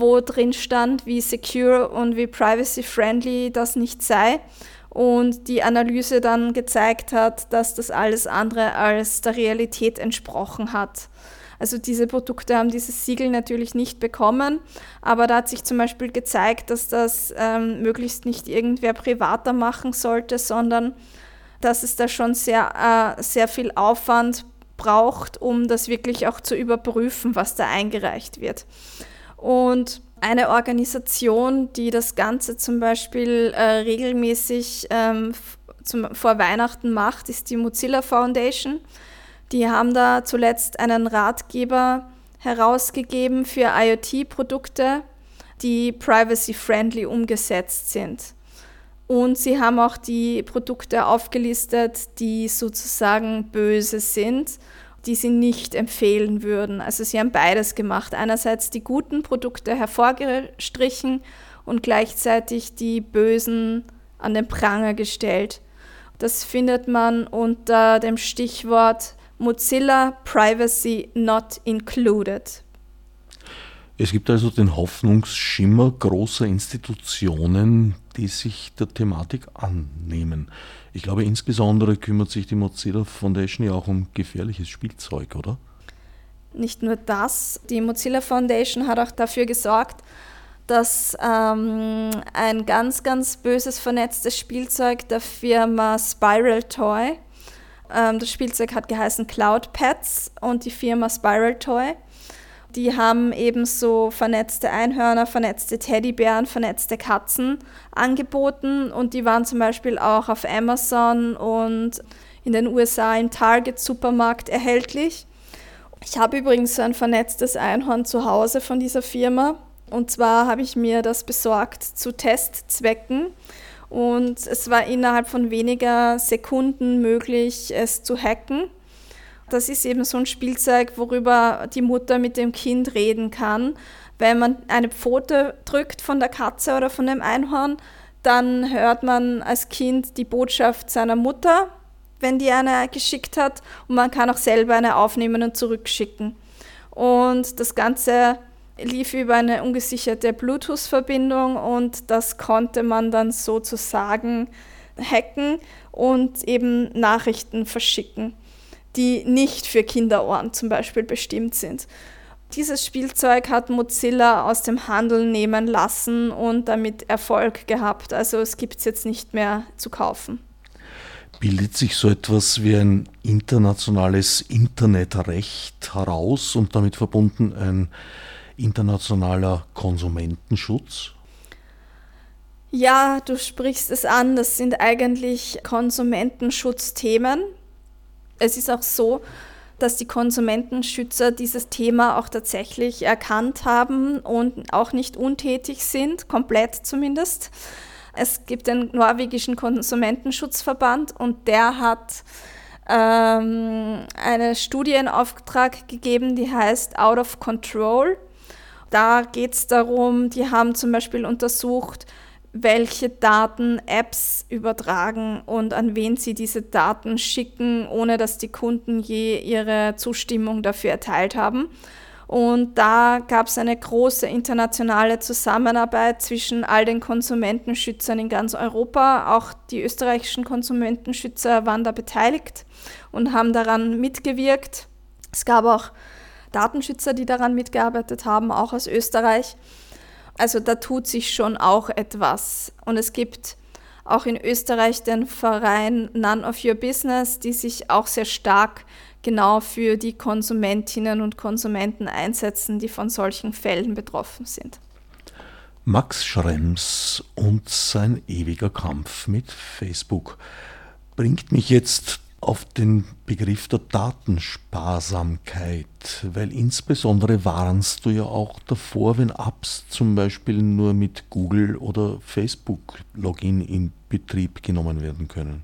wo drin stand, wie secure und wie privacy-friendly das nicht sei. Und die Analyse dann gezeigt hat, dass das alles andere als der Realität entsprochen hat. Also diese Produkte haben dieses Siegel natürlich nicht bekommen, aber da hat sich zum Beispiel gezeigt, dass das ähm, möglichst nicht irgendwer privater machen sollte, sondern dass es da schon sehr, äh, sehr viel Aufwand braucht, um das wirklich auch zu überprüfen, was da eingereicht wird. Und eine Organisation, die das Ganze zum Beispiel äh, regelmäßig ähm, zum, vor Weihnachten macht, ist die Mozilla Foundation. Die haben da zuletzt einen Ratgeber herausgegeben für IoT-Produkte, die privacy-friendly umgesetzt sind. Und sie haben auch die Produkte aufgelistet, die sozusagen böse sind, die sie nicht empfehlen würden. Also sie haben beides gemacht. Einerseits die guten Produkte hervorgestrichen und gleichzeitig die bösen an den Pranger gestellt. Das findet man unter dem Stichwort Mozilla Privacy Not Included. Es gibt also den Hoffnungsschimmer großer Institutionen, die sich der Thematik annehmen. Ich glaube, insbesondere kümmert sich die Mozilla Foundation ja auch um gefährliches Spielzeug, oder? Nicht nur das, die Mozilla Foundation hat auch dafür gesorgt, dass ähm, ein ganz, ganz böses vernetztes Spielzeug der Firma Spiral Toy ähm, das Spielzeug hat geheißen Cloud Pets und die Firma Spiral Toy. Die haben eben so vernetzte Einhörner, vernetzte Teddybären, vernetzte Katzen angeboten und die waren zum Beispiel auch auf Amazon und in den USA im Target Supermarkt erhältlich. Ich habe übrigens so ein vernetztes Einhorn zu Hause von dieser Firma und zwar habe ich mir das besorgt zu Testzwecken und es war innerhalb von weniger Sekunden möglich, es zu hacken. Das ist eben so ein Spielzeug, worüber die Mutter mit dem Kind reden kann. Wenn man eine Pfote drückt von der Katze oder von dem Einhorn, dann hört man als Kind die Botschaft seiner Mutter, wenn die eine geschickt hat, und man kann auch selber eine aufnehmen und zurückschicken. Und das Ganze lief über eine ungesicherte Bluetooth-Verbindung und das konnte man dann sozusagen hacken und eben Nachrichten verschicken, die nicht für Kinderohren zum Beispiel bestimmt sind. Dieses Spielzeug hat Mozilla aus dem Handel nehmen lassen und damit Erfolg gehabt. Also es gibt es jetzt nicht mehr zu kaufen. Bildet sich so etwas wie ein internationales Internetrecht heraus und damit verbunden ein internationaler Konsumentenschutz? Ja, du sprichst es an, das sind eigentlich Konsumentenschutzthemen. Es ist auch so, dass die Konsumentenschützer dieses Thema auch tatsächlich erkannt haben und auch nicht untätig sind, komplett zumindest. Es gibt den norwegischen Konsumentenschutzverband und der hat ähm, eine Studie in Auftrag gegeben, die heißt Out of Control. Da geht es darum, die haben zum Beispiel untersucht, welche Daten Apps übertragen und an wen sie diese Daten schicken, ohne dass die Kunden je ihre Zustimmung dafür erteilt haben. Und da gab es eine große internationale Zusammenarbeit zwischen all den Konsumentenschützern in ganz Europa. Auch die österreichischen Konsumentenschützer waren da beteiligt und haben daran mitgewirkt. Es gab auch Datenschützer, die daran mitgearbeitet haben, auch aus Österreich. Also da tut sich schon auch etwas. Und es gibt auch in Österreich den Verein None of Your Business, die sich auch sehr stark genau für die Konsumentinnen und Konsumenten einsetzen, die von solchen Fällen betroffen sind. Max Schrems und sein ewiger Kampf mit Facebook bringt mich jetzt auf den Begriff der Datensparsamkeit, weil insbesondere warnst du ja auch davor, wenn Apps zum Beispiel nur mit Google oder Facebook Login in Betrieb genommen werden können.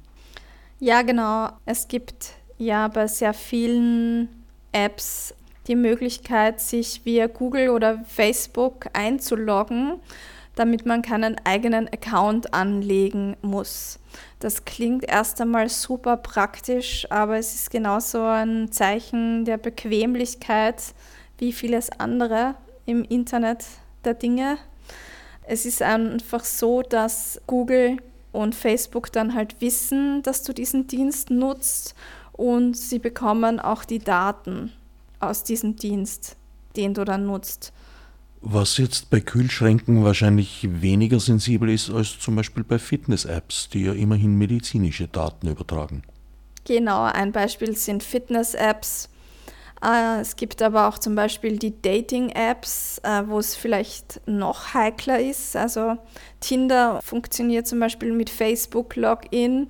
Ja, genau. Es gibt ja bei sehr vielen Apps die Möglichkeit, sich via Google oder Facebook einzuloggen. damit man keinen eigenen Account anlegen muss. Das klingt erst einmal super praktisch, aber es ist genauso ein Zeichen der Bequemlichkeit wie vieles andere im Internet der Dinge. Es ist einfach so, dass Google und Facebook dann halt wissen, dass du diesen Dienst nutzt und sie bekommen auch die Daten aus diesem Dienst, den du dann nutzt. Was jetzt bei Kühlschränken wahrscheinlich weniger sensibel ist als zum Beispiel bei Fitness-Apps, die ja immerhin medizinische Daten übertragen. Genau, ein Beispiel sind Fitness-Apps. Äh, es gibt aber auch zum Beispiel die Dating-Apps, äh, wo es vielleicht noch heikler ist. Also Tinder funktioniert zum Beispiel mit Facebook-Login.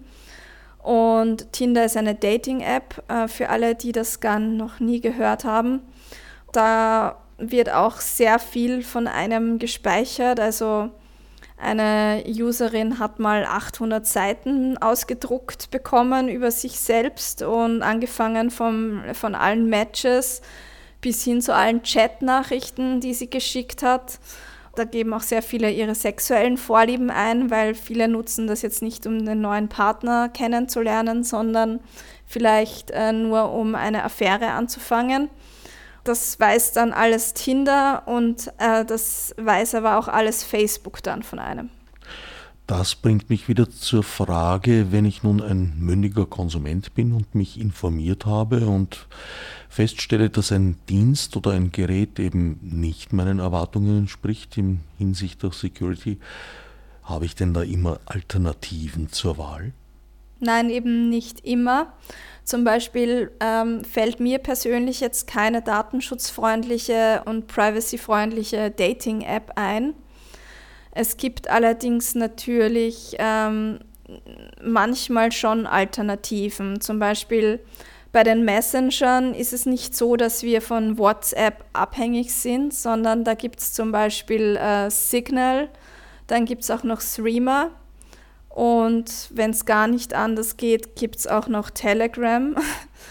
Und Tinder ist eine Dating-App äh, für alle, die das gar noch nie gehört haben. Da wird auch sehr viel von einem gespeichert. Also eine Userin hat mal 800 Seiten ausgedruckt bekommen über sich selbst und angefangen vom, von allen Matches bis hin zu allen Chat-Nachrichten, die sie geschickt hat. Da geben auch sehr viele ihre sexuellen Vorlieben ein, weil viele nutzen das jetzt nicht, um den neuen Partner kennenzulernen, sondern vielleicht äh, nur, um eine Affäre anzufangen. Das weiß dann alles Tinder und äh, das weiß aber auch alles Facebook dann von einem. Das bringt mich wieder zur Frage, wenn ich nun ein mündiger Konsument bin und mich informiert habe und feststelle, dass ein Dienst oder ein Gerät eben nicht meinen Erwartungen entspricht in Hinsicht auf Security, habe ich denn da immer Alternativen zur Wahl? Nein, eben nicht immer. Zum Beispiel ähm, fällt mir persönlich jetzt keine datenschutzfreundliche und privacyfreundliche Dating-App ein. Es gibt allerdings natürlich ähm, manchmal schon Alternativen. Zum Beispiel bei den Messengern ist es nicht so, dass wir von WhatsApp abhängig sind, sondern da gibt es zum Beispiel äh, Signal, dann gibt es auch noch Streamer. Und wenn es gar nicht anders geht, gibt es auch noch Telegram.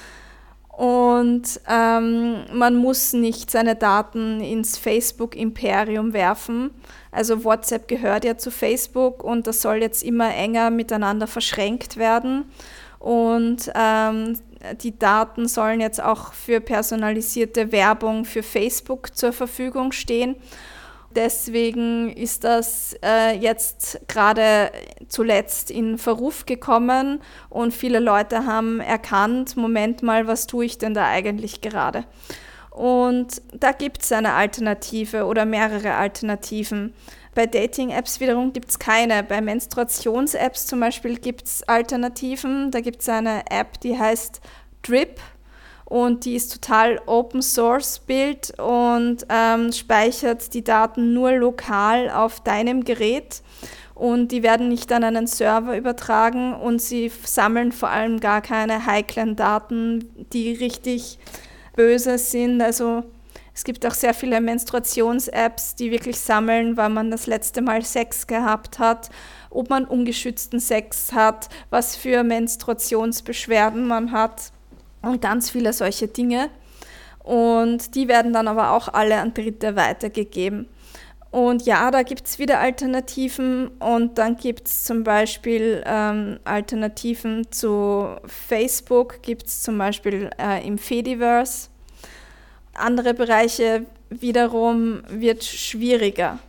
Und ähm, man muss nicht seine Daten ins Facebook-Imperium werfen. Also WhatsApp gehört ja zu Facebook und das soll jetzt immer enger miteinander verschränkt werden. Und ähm, die Daten sollen jetzt auch für personalisierte Werbung für Facebook zur Verfügung stehen. Deswegen ist das äh, jetzt gerade zuletzt in Verruf gekommen und viele Leute haben erkannt, Moment mal, was tue ich denn da eigentlich gerade? Und da gibt es eine Alternative oder mehrere Alternativen. Bei Dating-Apps wiederum gibt es keine. Bei Menstruations-Apps zum Beispiel gibt es Alternativen. Da gibt es eine App, die heißt Drip und die ist total Open Source Bild und ähm, speichert die Daten nur lokal auf deinem Gerät. Und die werden nicht an einen Server übertragen und sie sammeln vor allem gar keine heiklen Daten, die richtig böse sind. Also es gibt auch sehr viele Menstruations-Apps, die wirklich sammeln, wann man das letzte Mal Sex gehabt hat, ob man ungeschützten Sex hat, was für Menstruationsbeschwerden man hat und ganz viele solche Dinge. Und die werden dann aber auch alle an Dritte weitergegeben. Und ja, da gibt es wieder Alternativen und dann gibt es zum Beispiel ähm, Alternativen zu Facebook, gibt es zum Beispiel äh, im Fediverse. Andere Bereiche wiederum wird schwieriger.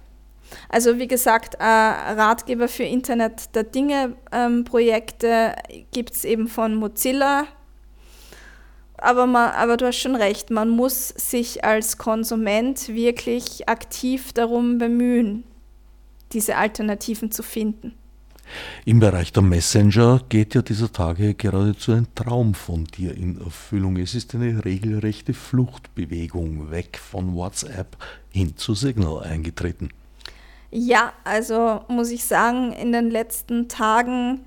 Also wie gesagt, äh, Ratgeber für Internet der Dinge ähm, Projekte gibt es eben von Mozilla, aber, man, aber du hast schon recht, man muss sich als Konsument wirklich aktiv darum bemühen, diese Alternativen zu finden. Im Bereich der Messenger geht ja dieser Tage geradezu ein Traum von dir in Erfüllung. Es ist eine regelrechte Fluchtbewegung weg von WhatsApp hin zu Signal eingetreten. Ja, also muss ich sagen, in den letzten Tagen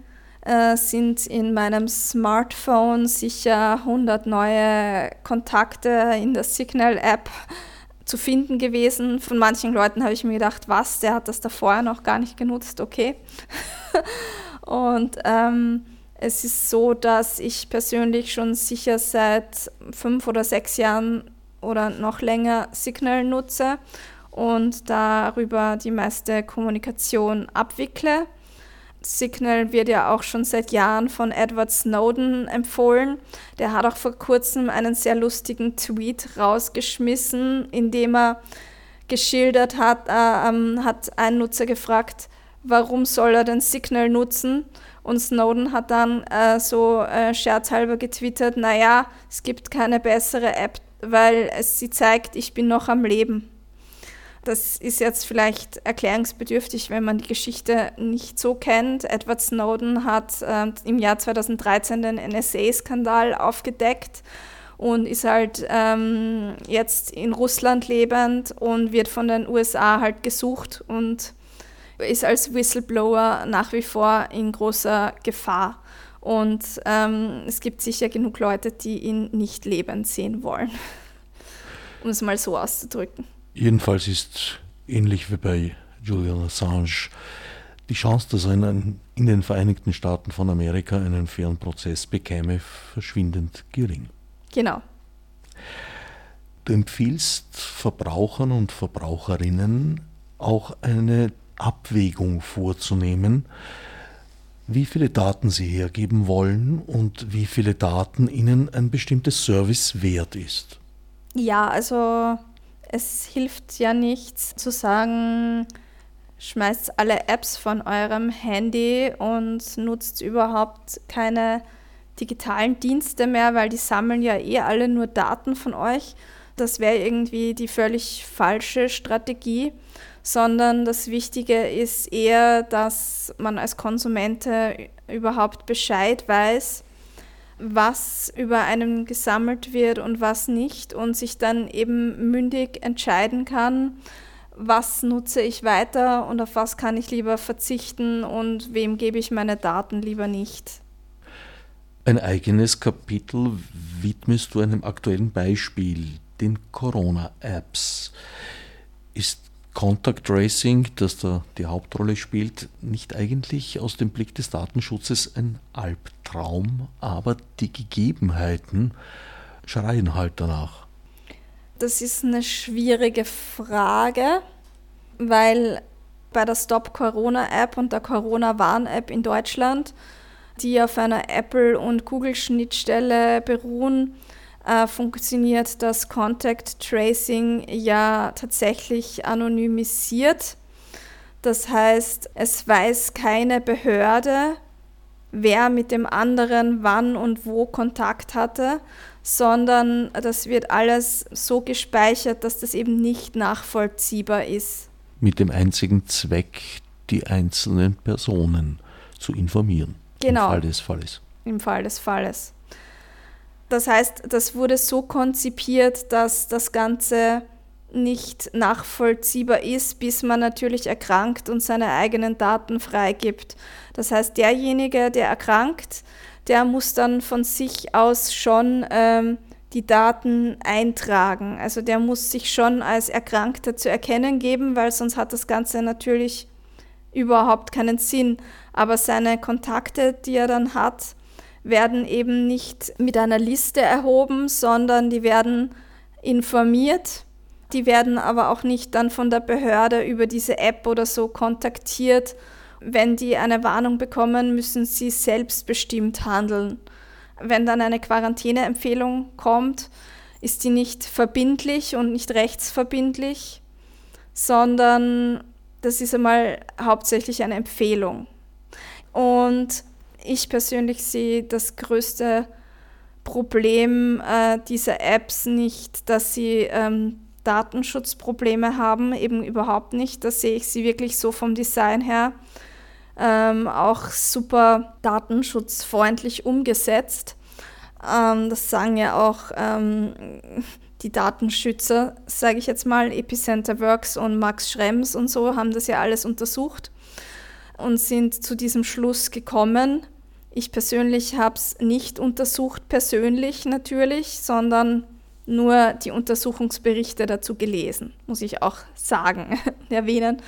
äh, sind in meinem Smartphone sicher 100 neue Kontakte in der Signal-App zu finden gewesen. Von manchen Leuten habe ich mir gedacht, was, der hat das da vorher noch gar nicht genutzt, okay. Und ähm, es ist so, dass ich persönlich schon sicher seit fünf oder sechs Jahren oder noch länger Signal nutze und darüber die meiste Kommunikation abwickle. Signal wird ja auch schon seit Jahren von Edward Snowden empfohlen. Der hat auch vor kurzem einen sehr lustigen Tweet rausgeschmissen, in dem er geschildert hat, äh, ähm, hat ein Nutzer gefragt, warum soll er denn Signal nutzen? Und Snowden hat dann äh, so äh, scherzhalber getwittert, naja, es gibt keine bessere App, weil es sie zeigt, ich bin noch am Leben. Das ist jetzt vielleicht erklärungsbedürftig, wenn man die Geschichte nicht so kennt. Edward Snowden hat äh, im Jahr 2013 den NSA-Skandal aufgedeckt und ist halt ähm, jetzt in Russland lebend und wird von den USA halt gesucht und ist als Whistleblower nach wie vor in großer Gefahr. Und ähm, es gibt sicher genug Leute, die ihn nicht lebend sehen wollen, um es mal so auszudrücken. Jedenfalls ist ähnlich wie bei Julian Assange die Chance, dass er in, den Vereinigten Staaten von Amerika einen fairen Prozess bekäme, verschwindend gering. Genau. Du empfiehlst Verbrauchern und Verbraucherinnen auch eine Abwägung vorzunehmen, wie viele Daten sie hergeben wollen und wie viele Daten ihnen ein bestimmtes Service wert ist. Ja, also es hilft ja nichts zu sagen, schmeißt alle Apps von eurem Handy und nutzt überhaupt keine digitalen Dienste mehr, weil die sammeln ja eh alle nur Daten von euch. Das wäre irgendwie die völlig falsche Strategie, sondern das Wichtige ist eher, dass man als Konsument überhaupt Bescheid weiß, was über einen gesammelt wird und was nicht und sich dann eben mündig entscheiden kann, was nutze ich weiter und auf was kann ich lieber verzichten und wem gebe ich meine Daten lieber nicht. Ein eigenes Kapitel widmest du einem aktuellen Beispiel, den Corona-Apps. Ist Contact Tracing, das da die Hauptrolle spielt, nicht eigentlich aus dem Blick des Datenschutzes ein Albtraum, aber die Gegebenheiten schreien halt danach. Das ist eine schwierige Frage, weil bei der Stop Corona App und der Corona Warn App in Deutschland die auf einer Apple- und Google-Schnittstelle beruhen, äh, funktioniert das Contact Tracing ja tatsächlich anonymisiert. Das heißt, es weiß keine Behörde, wer mit dem anderen wann und wo Kontakt hatte, sondern das wird alles so gespeichert, dass das eben nicht nachvollziehbar ist. Mit dem einzigen Zweck, die einzelnen Personen zu informieren. Genau. Im Fall des Falles. Im Fall des Falles. Das heißt, das wurde so konzipiert, dass das Ganze nicht nachvollziehbar ist, bis man natürlich erkrankt und seine eigenen Daten freigibt. Das heißt, derjenige, der erkrankt, der muss dann von sich aus schon ähm, die Daten eintragen. Also der muss sich schon als Erkrankter zu erkennen geben, weil sonst hat das Ganze natürlich überhaupt keinen Sinn. Aber seine Kontakte, die er dann hat, werden eben nicht mit einer Liste erhoben, sondern die werden informiert. Die werden aber auch nicht dann von der Behörde über diese App oder so kontaktiert. Wenn die eine Warnung bekommen, müssen sie selbstbestimmt handeln. Wenn dann eine Quarantäneempfehlung kommt, ist die nicht verbindlich und nicht rechtsverbindlich, sondern das ist einmal hauptsächlich eine Empfehlung. Und ich persönlich sehe das größte Problem äh, dieser Apps nicht, dass sie ähm, Datenschutzprobleme haben, eben überhaupt nicht. Da sehe ich sie wirklich so vom Design her ähm, auch super datenschutzfreundlich umgesetzt. Ähm, das sagen ja auch ähm, die Datenschützer, sage ich jetzt mal, Epicenter Works und Max Schrems und so haben das ja alles untersucht und sind zu diesem Schluss gekommen. Ich persönlich habe es nicht untersucht, persönlich natürlich, sondern nur die Untersuchungsberichte dazu gelesen, muss ich auch sagen, erwähnen.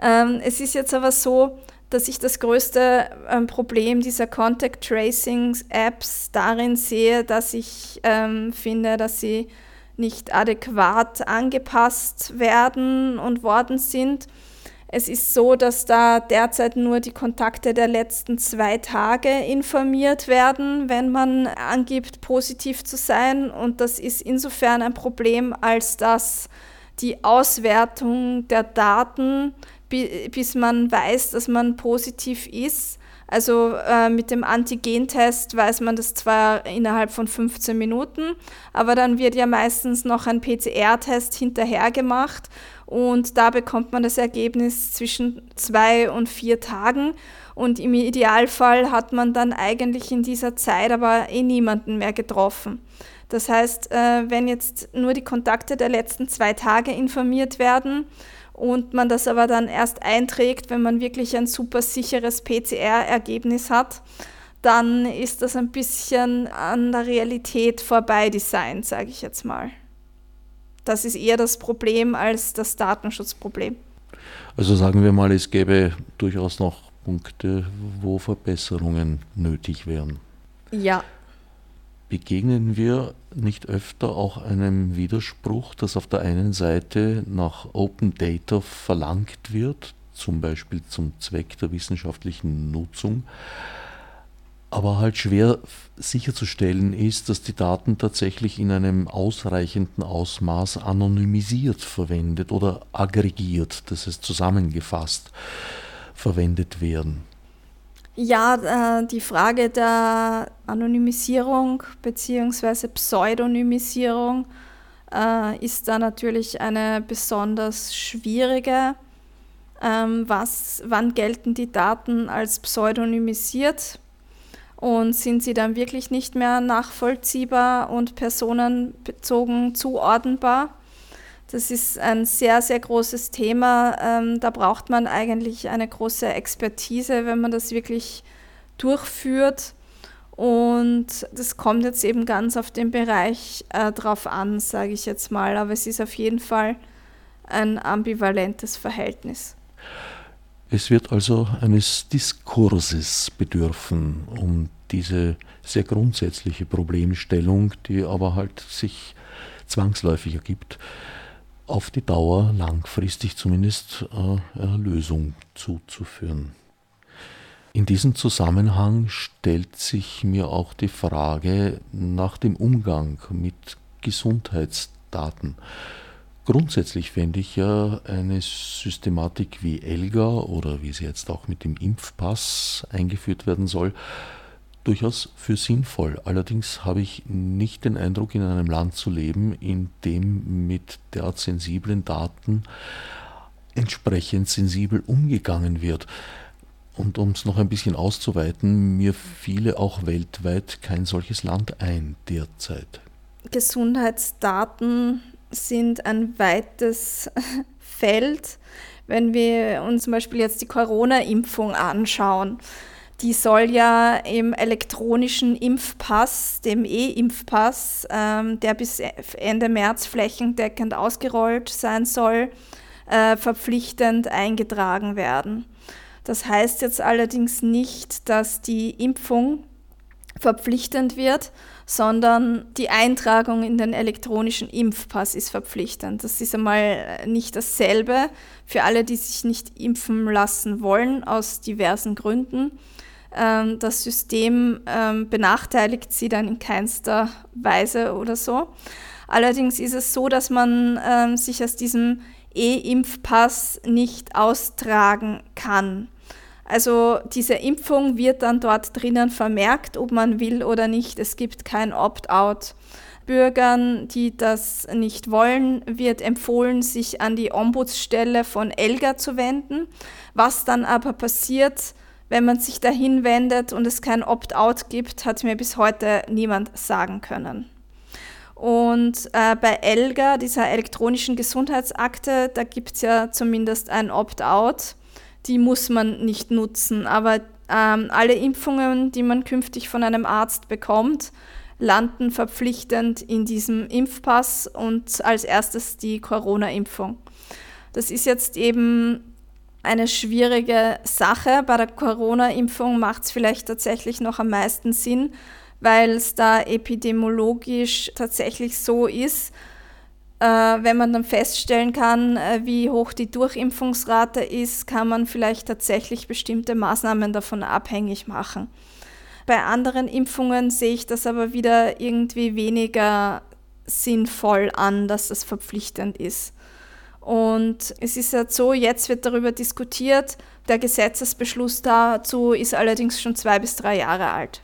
Ähm, es ist jetzt aber so, dass ich das größte ähm, Problem dieser Contact Tracing Apps darin sehe, dass ich ähm, finde, dass sie nicht adäquat angepasst werden und worden sind. Es ist so, dass da derzeit nur die Kontakte der letzten zwei Tage informiert werden, wenn man angibt, positiv zu sein. Und das ist insofern ein Problem, als dass die Auswertung der Daten, bis man weiß, dass man positiv ist, also äh, mit dem Antigentest weiß man das zwar innerhalb von 15 Minuten, aber dann wird ja meistens noch ein PCR-Test hinterher gemacht und da bekommt man das Ergebnis zwischen zwei und vier Tagen. Und im Idealfall hat man dann eigentlich in dieser Zeit aber eh niemanden mehr getroffen. Das heißt, äh, wenn jetzt nur die Kontakte der letzten zwei Tage informiert werden und man das aber dann erst einträgt, wenn man wirklich ein super sicheres PCR-Ergebnis hat, dann ist das ein bisschen an der Realität vorbei designt, sage ich jetzt mal. Das ist eher das Problem als das Datenschutzproblem. Also sagen wir mal, es gäbe durchaus noch Punkte, wo Verbesserungen nötig wären. Ja. Begegnen wir nicht öfter auch einem Widerspruch, dass auf der einen Seite nach Open Data verlangt wird, zum Beispiel zum Zweck der wissenschaftlichen Nutzung, aber halt schwer sicherzustellen ist, dass die Daten tatsächlich in einem ausreichenden Ausmaß anonymisiert verwendet oder aggregiert, das heißt zusammengefasst verwendet werden. Ja, äh, die Frage der Anonymisierung bzw. Pseudonymisierung äh, ist da natürlich eine besonders schwierige. Ähm, was, wann gelten die Daten als pseudonymisiert? Und sind sie dann wirklich nicht mehr nachvollziehbar und personenbezogen zuordnenbar. Das ist ein sehr, sehr großes Thema. Ähm, da braucht man eigentlich eine große Expertise, wenn man das wirklich durchführt. Und das kommt jetzt eben ganz auf den Bereich äh, drauf an, sage ich jetzt mal. Aber es ist auf jeden Fall ein ambivalentes Verhältnis. Es wird also eines Diskurses bedürfen, um diese sehr grundsätzliche Problemstellung, die aber halt sich zwangsläufig ergibt, auf die Dauer langfristig zumindest äh, eine Lösung zuzuführen. In diesem Zusammenhang stellt sich mir auch die Frage nach dem Umgang mit Gesundheitsdaten. Grundsätzlich fände ich ja eine Systematik wie ELGA oder wie sie jetzt auch mit dem Impfpass eingeführt werden soll, durchaus für sinnvoll. Allerdings habe ich nicht den Eindruck, in einem Land zu leben, in dem mit derart sensiblen Daten entsprechend sensibel umgegangen wird. Und um es noch ein bisschen auszuweiten, mir fiele auch weltweit kein solches Land ein derzeit. Gesundheitsdaten sind ein weites Feld. Wenn wir uns zum Beispiel jetzt die Corona-Impfung anschauen, die soll ja im elektronischen Impfpass, dem E-Impfpass, ähm, der bis Ende März flächendeckend ausgerollt sein soll, äh, verpflichtend eingetragen werden. Das heißt jetzt allerdings nicht, dass die Impfung verpflichtend wird, sondern die Eintragung in den elektronischen Impfpass ist verpflichtend. Das ist einmal nicht dasselbe für alle, die sich nicht impfen lassen wollen, aus diversen Gründen. Ähm, das System ähm, benachteiligt sie dann in keinster Weise oder so. Allerdings ist es so, dass man ähm, sich aus diesem E-Impfpass nicht austragen kann. Also diese Impfung wird dann dort drinnen vermerkt, ob man will oder nicht. Es gibt kein Opt-out. Bürgern, die das nicht wollen, wird empfohlen, sich an die Ombudsstelle von ELGA zu wenden. Was dann aber passiert, wenn man sich dahin wendet und es kein Opt-out gibt, hat mir bis heute niemand sagen können. Und äh, bei ELGA, dieser elektronischen Gesundheitsakte, da gibt es ja zumindest ein Opt-out die muss man nicht nutzen. Aber ähm, alle Impfungen, die man künftig von einem Arzt bekommt, landen verpflichtend in diesem Impfpass und als erstes die Corona-Impfung. Das ist jetzt eben eine schwierige Sache. Bei der Corona-Impfung macht es vielleicht tatsächlich noch am meisten Sinn, weil es da epidemiologisch tatsächlich so ist, wenn man dann feststellen kann, äh, wie hoch die Durchimpfungsrate ist, kann man vielleicht tatsächlich bestimmte Maßnahmen davon abhängig machen. Bei anderen Impfungen sehe ich das aber wieder irgendwie weniger sinnvoll an, dass das verpflichtend ist. Und es ist ja so, jetzt wird darüber diskutiert, der Gesetzesbeschluss dazu ist allerdings schon zwei bis drei Jahre alt.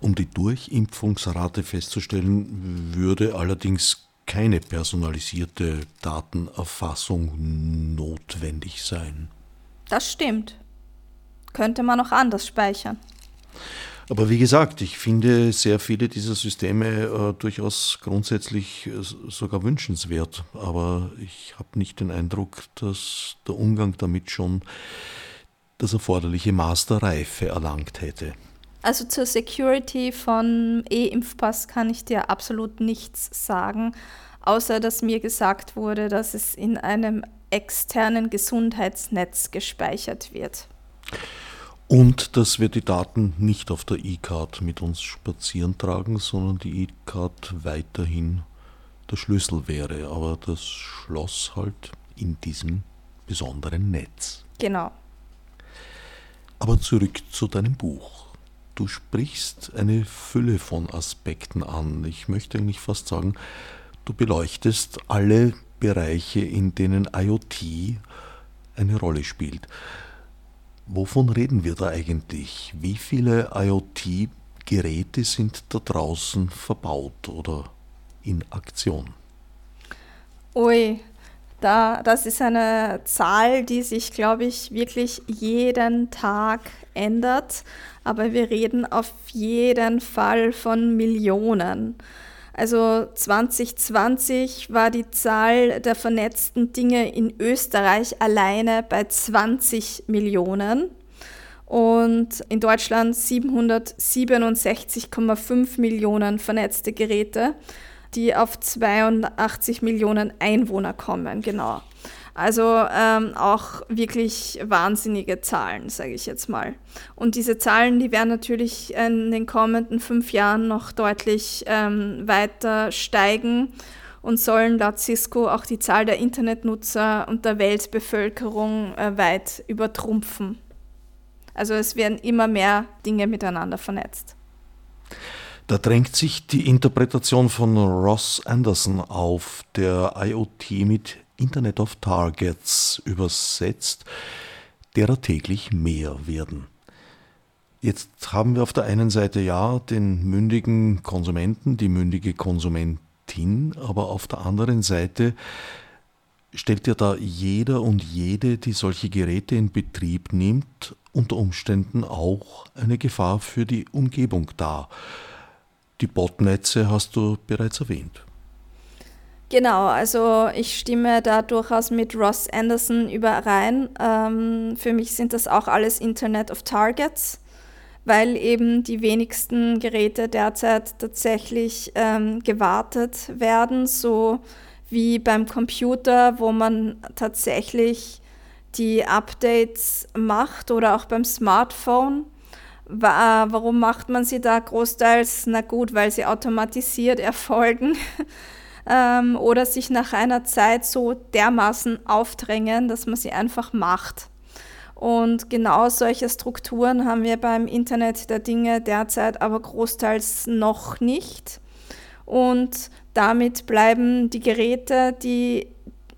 Um die Durchimpfungsrate festzustellen, würde allerdings keine personalisierte Datenerfassung notwendig sein. Das stimmt. Könnte man auch anders speichern. Aber wie gesagt, ich finde sehr viele dieser Systeme äh, durchaus grundsätzlich äh, sogar wünschenswert. Aber ich habe nicht den Eindruck, dass der Umgang damit schon das erforderliche Maß der Reife erlangt hätte. Also zur Security von E-Impfpass kann ich dir absolut nichts sagen, außer dass mir gesagt wurde, dass es in einem externen Gesundheitsnetz gespeichert wird. Und dass wir die Daten nicht auf der E-Card mit uns spazieren tragen, sondern die E-Card weiterhin der Schlüssel wäre, aber das Schloss halt in diesem besonderen Netz. Genau. Aber zurück zu deinem Buch. Du sprichst eine Fülle von Aspekten an. Ich möchte eigentlich fast sagen, du beleuchtest alle Bereiche, in denen IoT eine Rolle spielt. Wovon reden wir da eigentlich? Wie viele IoT-Geräte sind da draußen verbaut oder in Aktion? Ui, da, das ist eine Zahl, die sich, glaube ich, wirklich jeden Tag ändert. Aber wir reden auf jeden Fall von Millionen. Also 2020 war die Zahl der vernetzten Dinge in Österreich alleine bei 20 Millionen und in Deutschland 767,5 Millionen vernetzte Geräte die auf 82 Millionen Einwohner kommen, genau. Also ähm, auch wirklich wahnsinnige Zahlen, sage ich jetzt mal. Und diese Zahlen, die werden natürlich in den kommenden fünf Jahren noch deutlich ähm, weiter steigen und sollen laut Cisco auch die Zahl der Internetnutzer und der Weltbevölkerung äh, weit übertrumpfen. Also es werden immer mehr Dinge miteinander vernetzt. Da drängt sich die Interpretation von Ross Anderson auf, der IoT mit Internet of Targets übersetzt, derer täglich mehr werden. Jetzt haben wir auf der einen Seite ja den mündigen Konsumenten, die mündige Konsumentin, aber auf der anderen Seite stellt ja da jeder und jede, die solche Geräte in Betrieb nimmt, unter Umständen auch eine Gefahr für die Umgebung dar. Die Botnetze hast du bereits erwähnt. Genau, also ich stimme da durchaus mit Ross Anderson überein. Ähm, für mich sind das auch alles Internet of Targets, weil eben die wenigsten Geräte derzeit tatsächlich ähm, gewartet werden, so wie beim Computer, wo man tatsächlich die Updates macht oder auch beim Smartphone Warum macht man sie da großteils? Na gut, weil sie automatisiert erfolgen ähm, oder sich nach einer Zeit so dermaßen aufdrängen, dass man sie einfach macht. Und genau solche Strukturen haben wir beim Internet der Dinge derzeit aber großteils noch nicht. Und damit bleiben die Geräte, die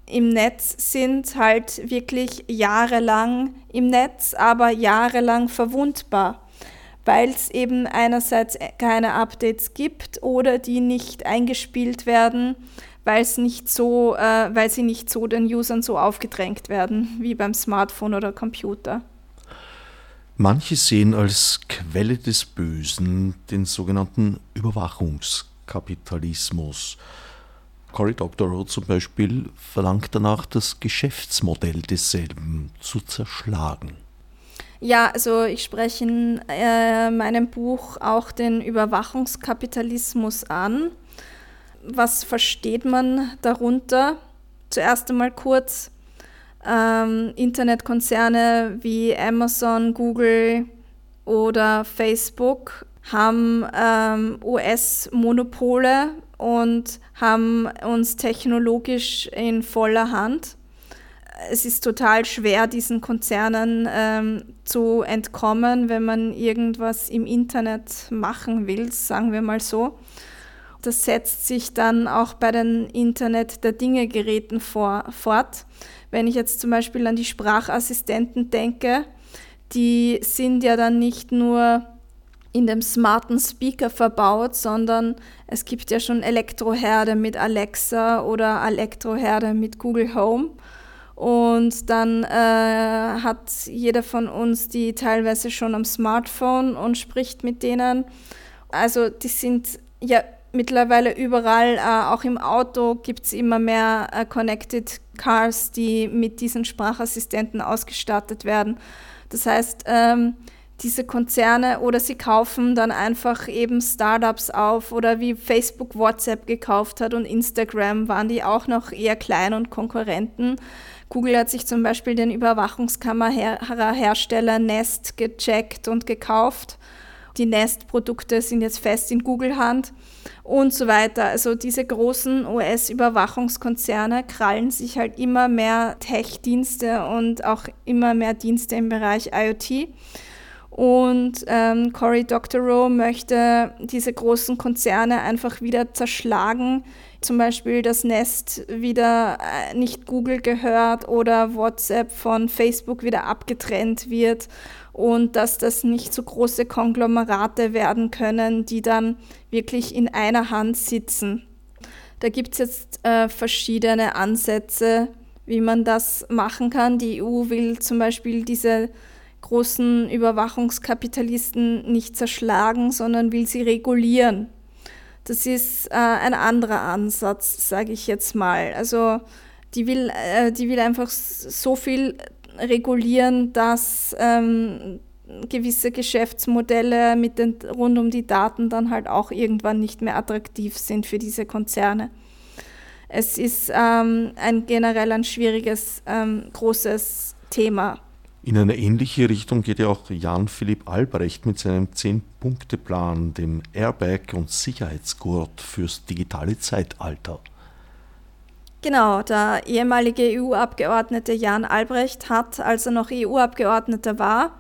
im Netz sind, halt wirklich jahrelang im Netz, aber jahrelang verwundbar weil es eben einerseits keine Updates gibt oder die nicht eingespielt werden, weil es nicht so, äh, weil sie nicht so den Usern so aufgedrängt werden wie beim Smartphone oder Computer. Manche sehen als Quelle des Bösen den sogenannten Überwachungskapitalismus. Cory Doctorow zum Beispiel verlangt danach, das Geschäftsmodell desselben zu zerschlagen. Ja, also ich spreche in äh, meinem Buch auch den Überwachungskapitalismus an. Was versteht man darunter? Zuerst einmal kurz. Ähm, Internetkonzerne wie Amazon, Google oder Facebook haben ähm, US-Monopole und haben uns technologisch in voller Hand. Es ist total schwer, diesen Konzernen ähm, zu entkommen, wenn man irgendwas im Internet machen will, sagen wir mal so. Das setzt sich dann auch bei den Internet der Dinge-Geräten vor, fort. Wenn ich jetzt zum Beispiel an die Sprachassistenten denke, die sind ja dann nicht nur in dem smarten Speaker verbaut, sondern es gibt ja schon Elektroherde mit Alexa oder Elektroherde mit Google Home. Und dann äh, hat jeder von uns die teilweise schon am Smartphone und spricht mit denen. Also die sind ja mittlerweile überall, äh, auch im Auto gibt es immer mehr äh, Connected Cars, die mit diesen Sprachassistenten ausgestattet werden. Das heißt, ähm, diese Konzerne oder sie kaufen dann einfach eben Startups auf oder wie Facebook WhatsApp gekauft hat und Instagram waren die auch noch eher klein und Konkurrenten. Google hat sich zum Beispiel den Überwachungskamerahersteller Nest gecheckt und gekauft. Die Nest-Produkte sind jetzt fest in Google-Hand und so weiter. Also diese großen US-Überwachungskonzerne krallen sich halt immer mehr Tech-Dienste und auch immer mehr Dienste im Bereich IoT. Und ähm, Cory Doctorow möchte diese großen Konzerne einfach wieder zerschlagen. Zum Beispiel das Nest wieder äh, nicht Google gehört oder WhatsApp von Facebook wieder abgetrennt wird und dass das nicht so große Konglomerate werden können, die dann wirklich in einer Hand sitzen. Da gibt es jetzt äh, verschiedene Ansätze, wie man das machen kann. Die EU will zum Beispiel diese großen Überwachungskapitalisten nicht zerschlagen, sondern will sie regulieren. Das ist äh, ein anderer Ansatz, sage ich jetzt mal. Also die will, äh, die will einfach so viel regulieren, dass ähm, gewisse Geschäftsmodelle mit den, rund um die Daten dann halt auch irgendwann nicht mehr attraktiv sind für diese Konzerne. Es ist ähm, ein generell ein schwieriges, ähm, großes Thema. In eine ähnliche Richtung geht ja auch Jan Philipp Albrecht mit seinem Zehn-Punkte-Plan, dem Airbag und Sicherheitsgurt fürs digitale Zeitalter. Genau, der ehemalige EU-Abgeordnete Jan Albrecht hat, als er noch EU-Abgeordneter war,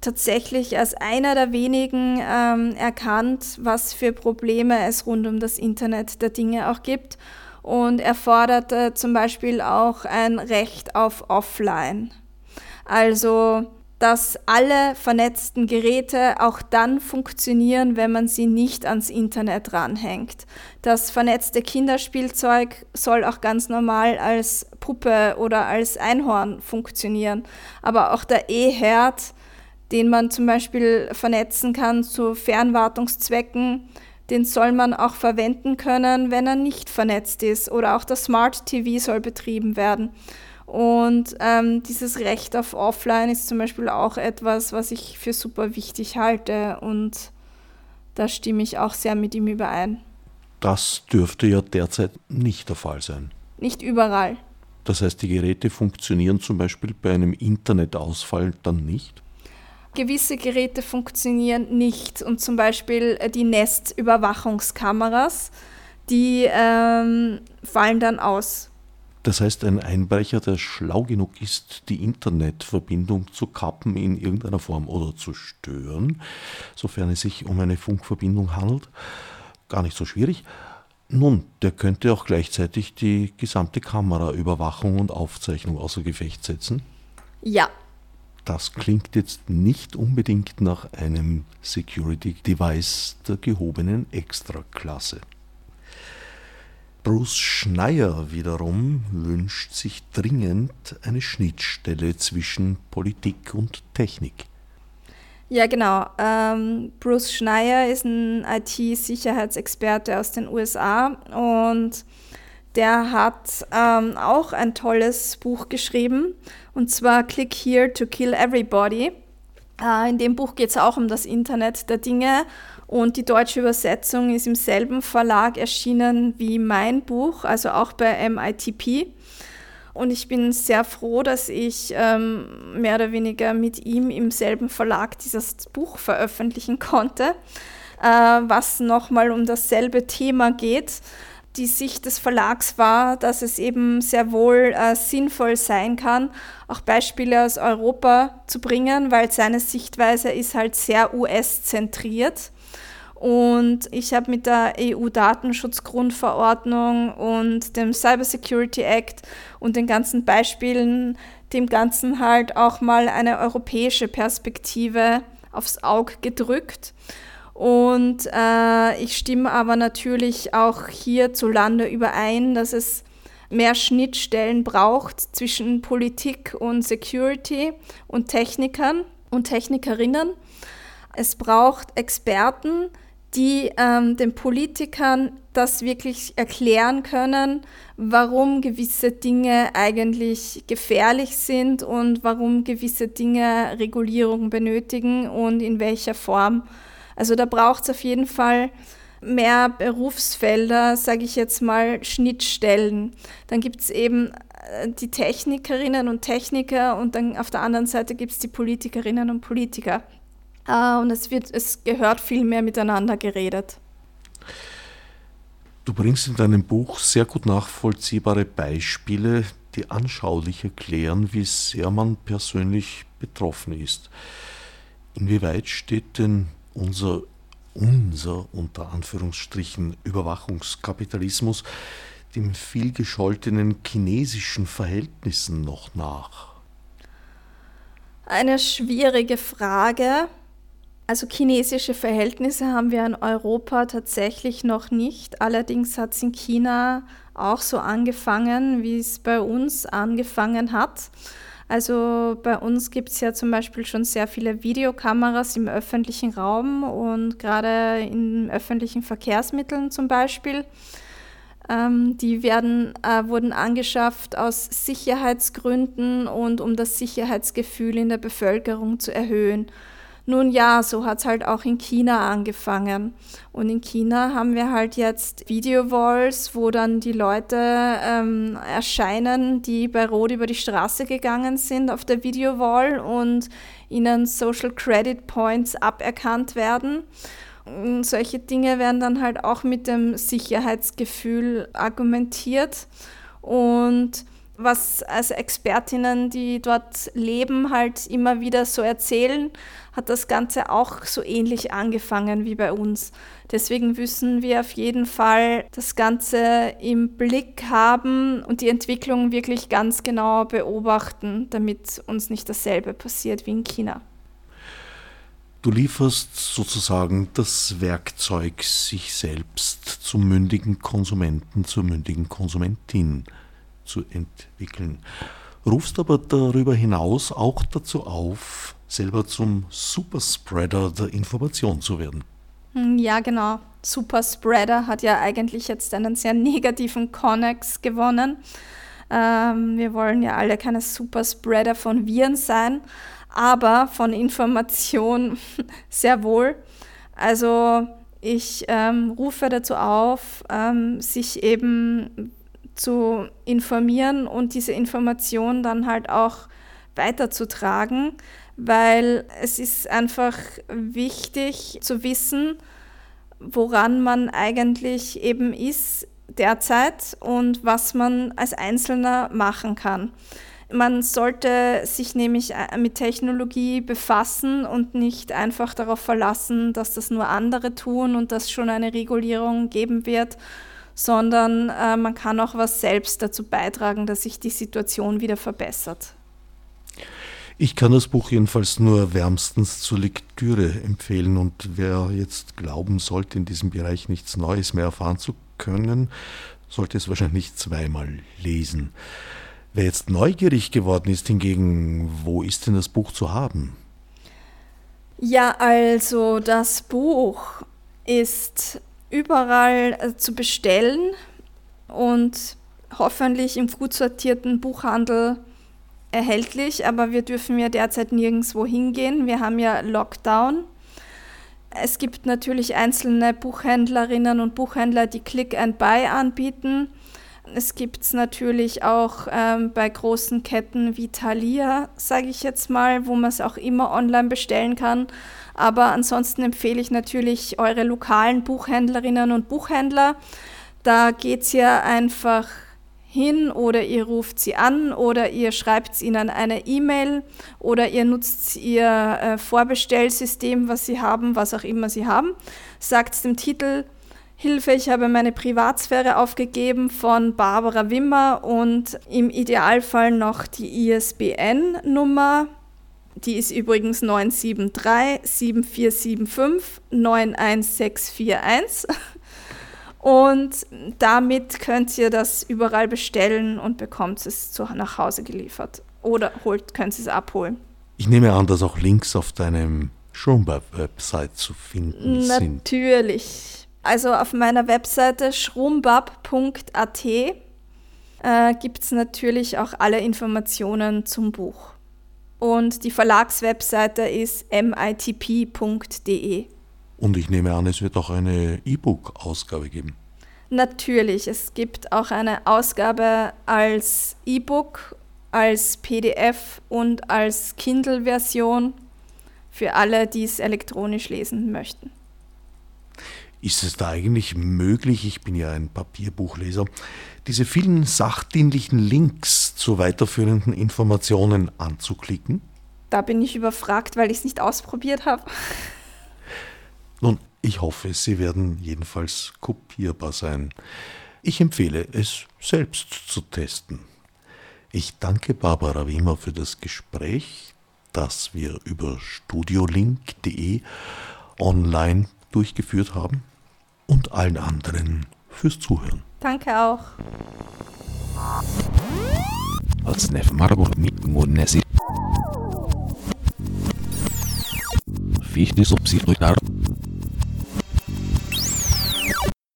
tatsächlich als einer der wenigen ähm, erkannt, was für Probleme es rund um das Internet der Dinge auch gibt. Und er forderte zum Beispiel auch ein Recht auf Offline. Also dass alle vernetzten Geräte auch dann funktionieren, wenn man sie nicht ans Internet ranhängt. Das vernetzte Kinderspielzeug soll auch ganz normal als Puppe oder als Einhorn funktionieren. Aber auch der E-Herd, den man zum Beispiel vernetzen kann zu Fernwartungszwecken, den soll man auch verwenden können, wenn er nicht vernetzt ist. Oder auch das Smart TV soll betrieben werden. Und ähm, dieses Recht auf Offline ist zum Beispiel auch etwas, was ich für super wichtig halte. Und da stimme ich auch sehr mit ihm überein. Das dürfte ja derzeit nicht der Fall sein. Nicht überall. Das heißt, die Geräte funktionieren zum Beispiel bei einem Internetausfall dann nicht? Gewisse Geräte funktionieren nicht und zum Beispiel die Nest-Überwachungskameras, die ähm, fallen dann aus. Das heißt, ein Einbrecher, der schlau genug ist, die Internetverbindung zu kappen in irgendeiner Form oder zu stören, sofern es sich um eine Funkverbindung handelt, gar nicht so schwierig. Nun, der könnte auch gleichzeitig die gesamte Kameraüberwachung und Aufzeichnung außer Gefecht setzen. Ja. Das klingt jetzt nicht unbedingt nach einem Security Device der gehobenen Extraklasse. Bruce Schneier wiederum wünscht sich dringend eine Schnittstelle zwischen Politik und Technik. Ja, genau. Ähm, Bruce Schneier ist ein IT-Sicherheitsexperte aus den USA und der hat ähm, auch ein tolles Buch geschrieben und zwar Click Here to Kill Everybody. Äh, in dem Buch geht es auch um das Internet der Dinge und die deutsche Übersetzung ist im selben Verlag erschienen wie mein Buch, also auch bei MITP. Und ich bin sehr froh, dass ich ähm, mehr oder weniger mit ihm im selben Verlag dieses Buch veröffentlichen konnte. äh, was nochmal um dasselbe Thema geht. Die Sicht des Verlags war, dass es eben sehr wohl äh, sinnvoll sein kann, auch Beispiele aus Europa zu bringen, weil seine Sichtweise ist halt sehr US-zentriert. Und ich habe mit der EU-Datenschutzgrundverordnung und dem Cybersecurity Act und den ganzen Beispielen dem Ganzen halt auch mal eine europäische Perspektive aufs Auge gedrückt. Und äh, ich stimme aber natürlich auch hierzulande überein, dass es mehr Schnittstellen braucht zwischen Politik und Security und Technikern und Technikerinnen. Es braucht Experten, die ähm, den Politikern das wirklich erklären können, warum gewisse Dinge eigentlich gefährlich sind und warum gewisse Dinge Regulierung benötigen und in welcher Form. Also da braucht es auf jeden Fall mehr Berufsfelder, sage ich jetzt mal, Schnittstellen. Dann gibt es eben äh, die Technikerinnen und Techniker und dann auf der anderen Seite gibt es die Politikerinnen und Politiker. Äh, und es, wird, es gehört viel mehr miteinander geredet. Du bringst in deinem Buch sehr gut nachvollziehbare Beispiele, die anschaulich erklären, wie sehr man persönlich betroffen ist. Inwieweit steht denn unser, unser unter Anführungsstrichen Überwachungskapitalismus dem vielgescholtenen chinesischen Verhältnissen noch nach? Eine schwierige Frage. Also chinesische Verhältnisse haben wir in Europa tatsächlich noch nicht. Allerdings hat es in China auch so angefangen, wie es bei uns angefangen hat. Also bei uns gibt es ja zum Beispiel schon sehr viele Videokameras im öffentlichen Raum und gerade in öffentlichen Verkehrsmitteln zum Beispiel. Ähm, die werden, äh, wurden angeschafft aus Sicherheitsgründen und um das Sicherheitsgefühl in der Bevölkerung zu erhöhen. Nun ja, so hat es halt auch in China angefangen. Und in China haben wir halt jetzt Video-Walls, wo dann die Leute ähm, erscheinen, die bei Rot über die Straße gegangen sind auf der Video-Wall und ihnen Social Credit Points aberkannt werden. Und solche Dinge werden dann halt auch mit dem Sicherheitsgefühl argumentiert. Und was also Expertinnen, die dort leben, halt immer wieder so erzählen, hat das Ganze auch so ähnlich angefangen wie bei uns. Deswegen müssen wir auf jeden Fall das Ganze im Blick haben und die Entwicklung wirklich ganz genau beobachten, damit uns nicht dasselbe passiert wie in China. Du lieferst sozusagen das Werkzeug, sich selbst zum mündigen Konsumenten, zur mündigen Konsumentin zu entwickeln. Rufst aber darüber hinaus auch dazu auf, selber zum Superspreader der Information zu werden. Hm, ja, genau. Superspreader hat ja eigentlich jetzt einen sehr negativen Connex gewonnen. Ähm, wir wollen ja alle keine Superspreader von Viren sein, aber von Information sehr wohl. Also ich ähm, rufe dazu auf, ähm, sich eben zu informieren und diese Information dann halt auch weiterzutragen, weil es ist einfach wichtig zu wissen, woran man eigentlich eben ist derzeit und was man als Einzelner machen kann. Man sollte sich nämlich äh, mit Technologie befassen und nicht einfach darauf verlassen, dass das nur andere tun und dass schon eine Regulierung geben wird, sondern äh, man kann auch was selbst dazu beitragen, dass sich die Situation wieder verbessert. Ich kann das Buch jedenfalls nur wärmstens zur Lektüre empfehlen und wer jetzt glauben sollte, in diesem Bereich nichts Neues mehr erfahren zu können, sollte es wahrscheinlich zweimal lesen. Wer jetzt neugierig geworden ist hingegen, wo ist denn das Buch zu haben? Ja, also das Buch ist überall äh, zu bestellen und hoffentlich im gut sortierten Buchhandel erhältlich, aber wir dürfen ja derzeit nirgendwo hingehen. Wir haben ja Lockdown. Es gibt natürlich einzelne Buchhändlerinnen und Buchhändler, die Click and Buy anbieten. Es gibt es natürlich auch ähm, bei großen Ketten wie Thalia, sage ich jetzt mal, wo man es auch immer online bestellen kann. Aber ansonsten empfehle ich natürlich eure lokalen Buchhändlerinnen und Buchhändler. Da geht es ja einfach hin oder ihr ruft sie an oder ihr schreibt ihnen eine E-Mail oder ihr nutzt ihr äh, Vorbestellsystem, was sie haben, was auch immer sie haben, sagt dem Titel Hilfe, ich habe meine Privatsphäre aufgegeben von Barbara Wimmer und im Idealfall noch die ISBN-Nummer. Die ist übrigens 973 7475 91641. Und damit könnt ihr das überall bestellen und bekommt es zu, nach Hause geliefert. Oder holt, könnt ihr es abholen. Ich nehme an, dass auch Links auf deinem Schrumbab-Website zu finden Natürlich. sind. Natürlich. Also auf meiner Webseite schrumbab.at äh, gibt es natürlich auch alle Informationen zum Buch. Und die Verlagswebseite ist mitp.de. Und ich nehme an, es wird auch eine E-Book-Ausgabe geben. Natürlich, es gibt auch eine Ausgabe als E-Book, als PDF und als Kindle-Version für alle, die es elektronisch lesen möchten. Ist es da eigentlich möglich, ich bin ja ein Papierbuchleser, diese vielen sachdienlichen Links zu weiterführenden Informationen anzuklicken? Da bin ich überfragt, weil ich es nicht ausprobiert habe. Nun, ich hoffe, sie werden jedenfalls kopierbar sein. Ich empfehle es selbst zu testen. Ich danke Barbara Wiemer für das Gespräch, das wir über studiolink.de online durchgeführt haben und allen anderen fürs Zuhören. Danke auch. Als Nef Marburg mit Monesi. Fichte subsidiar.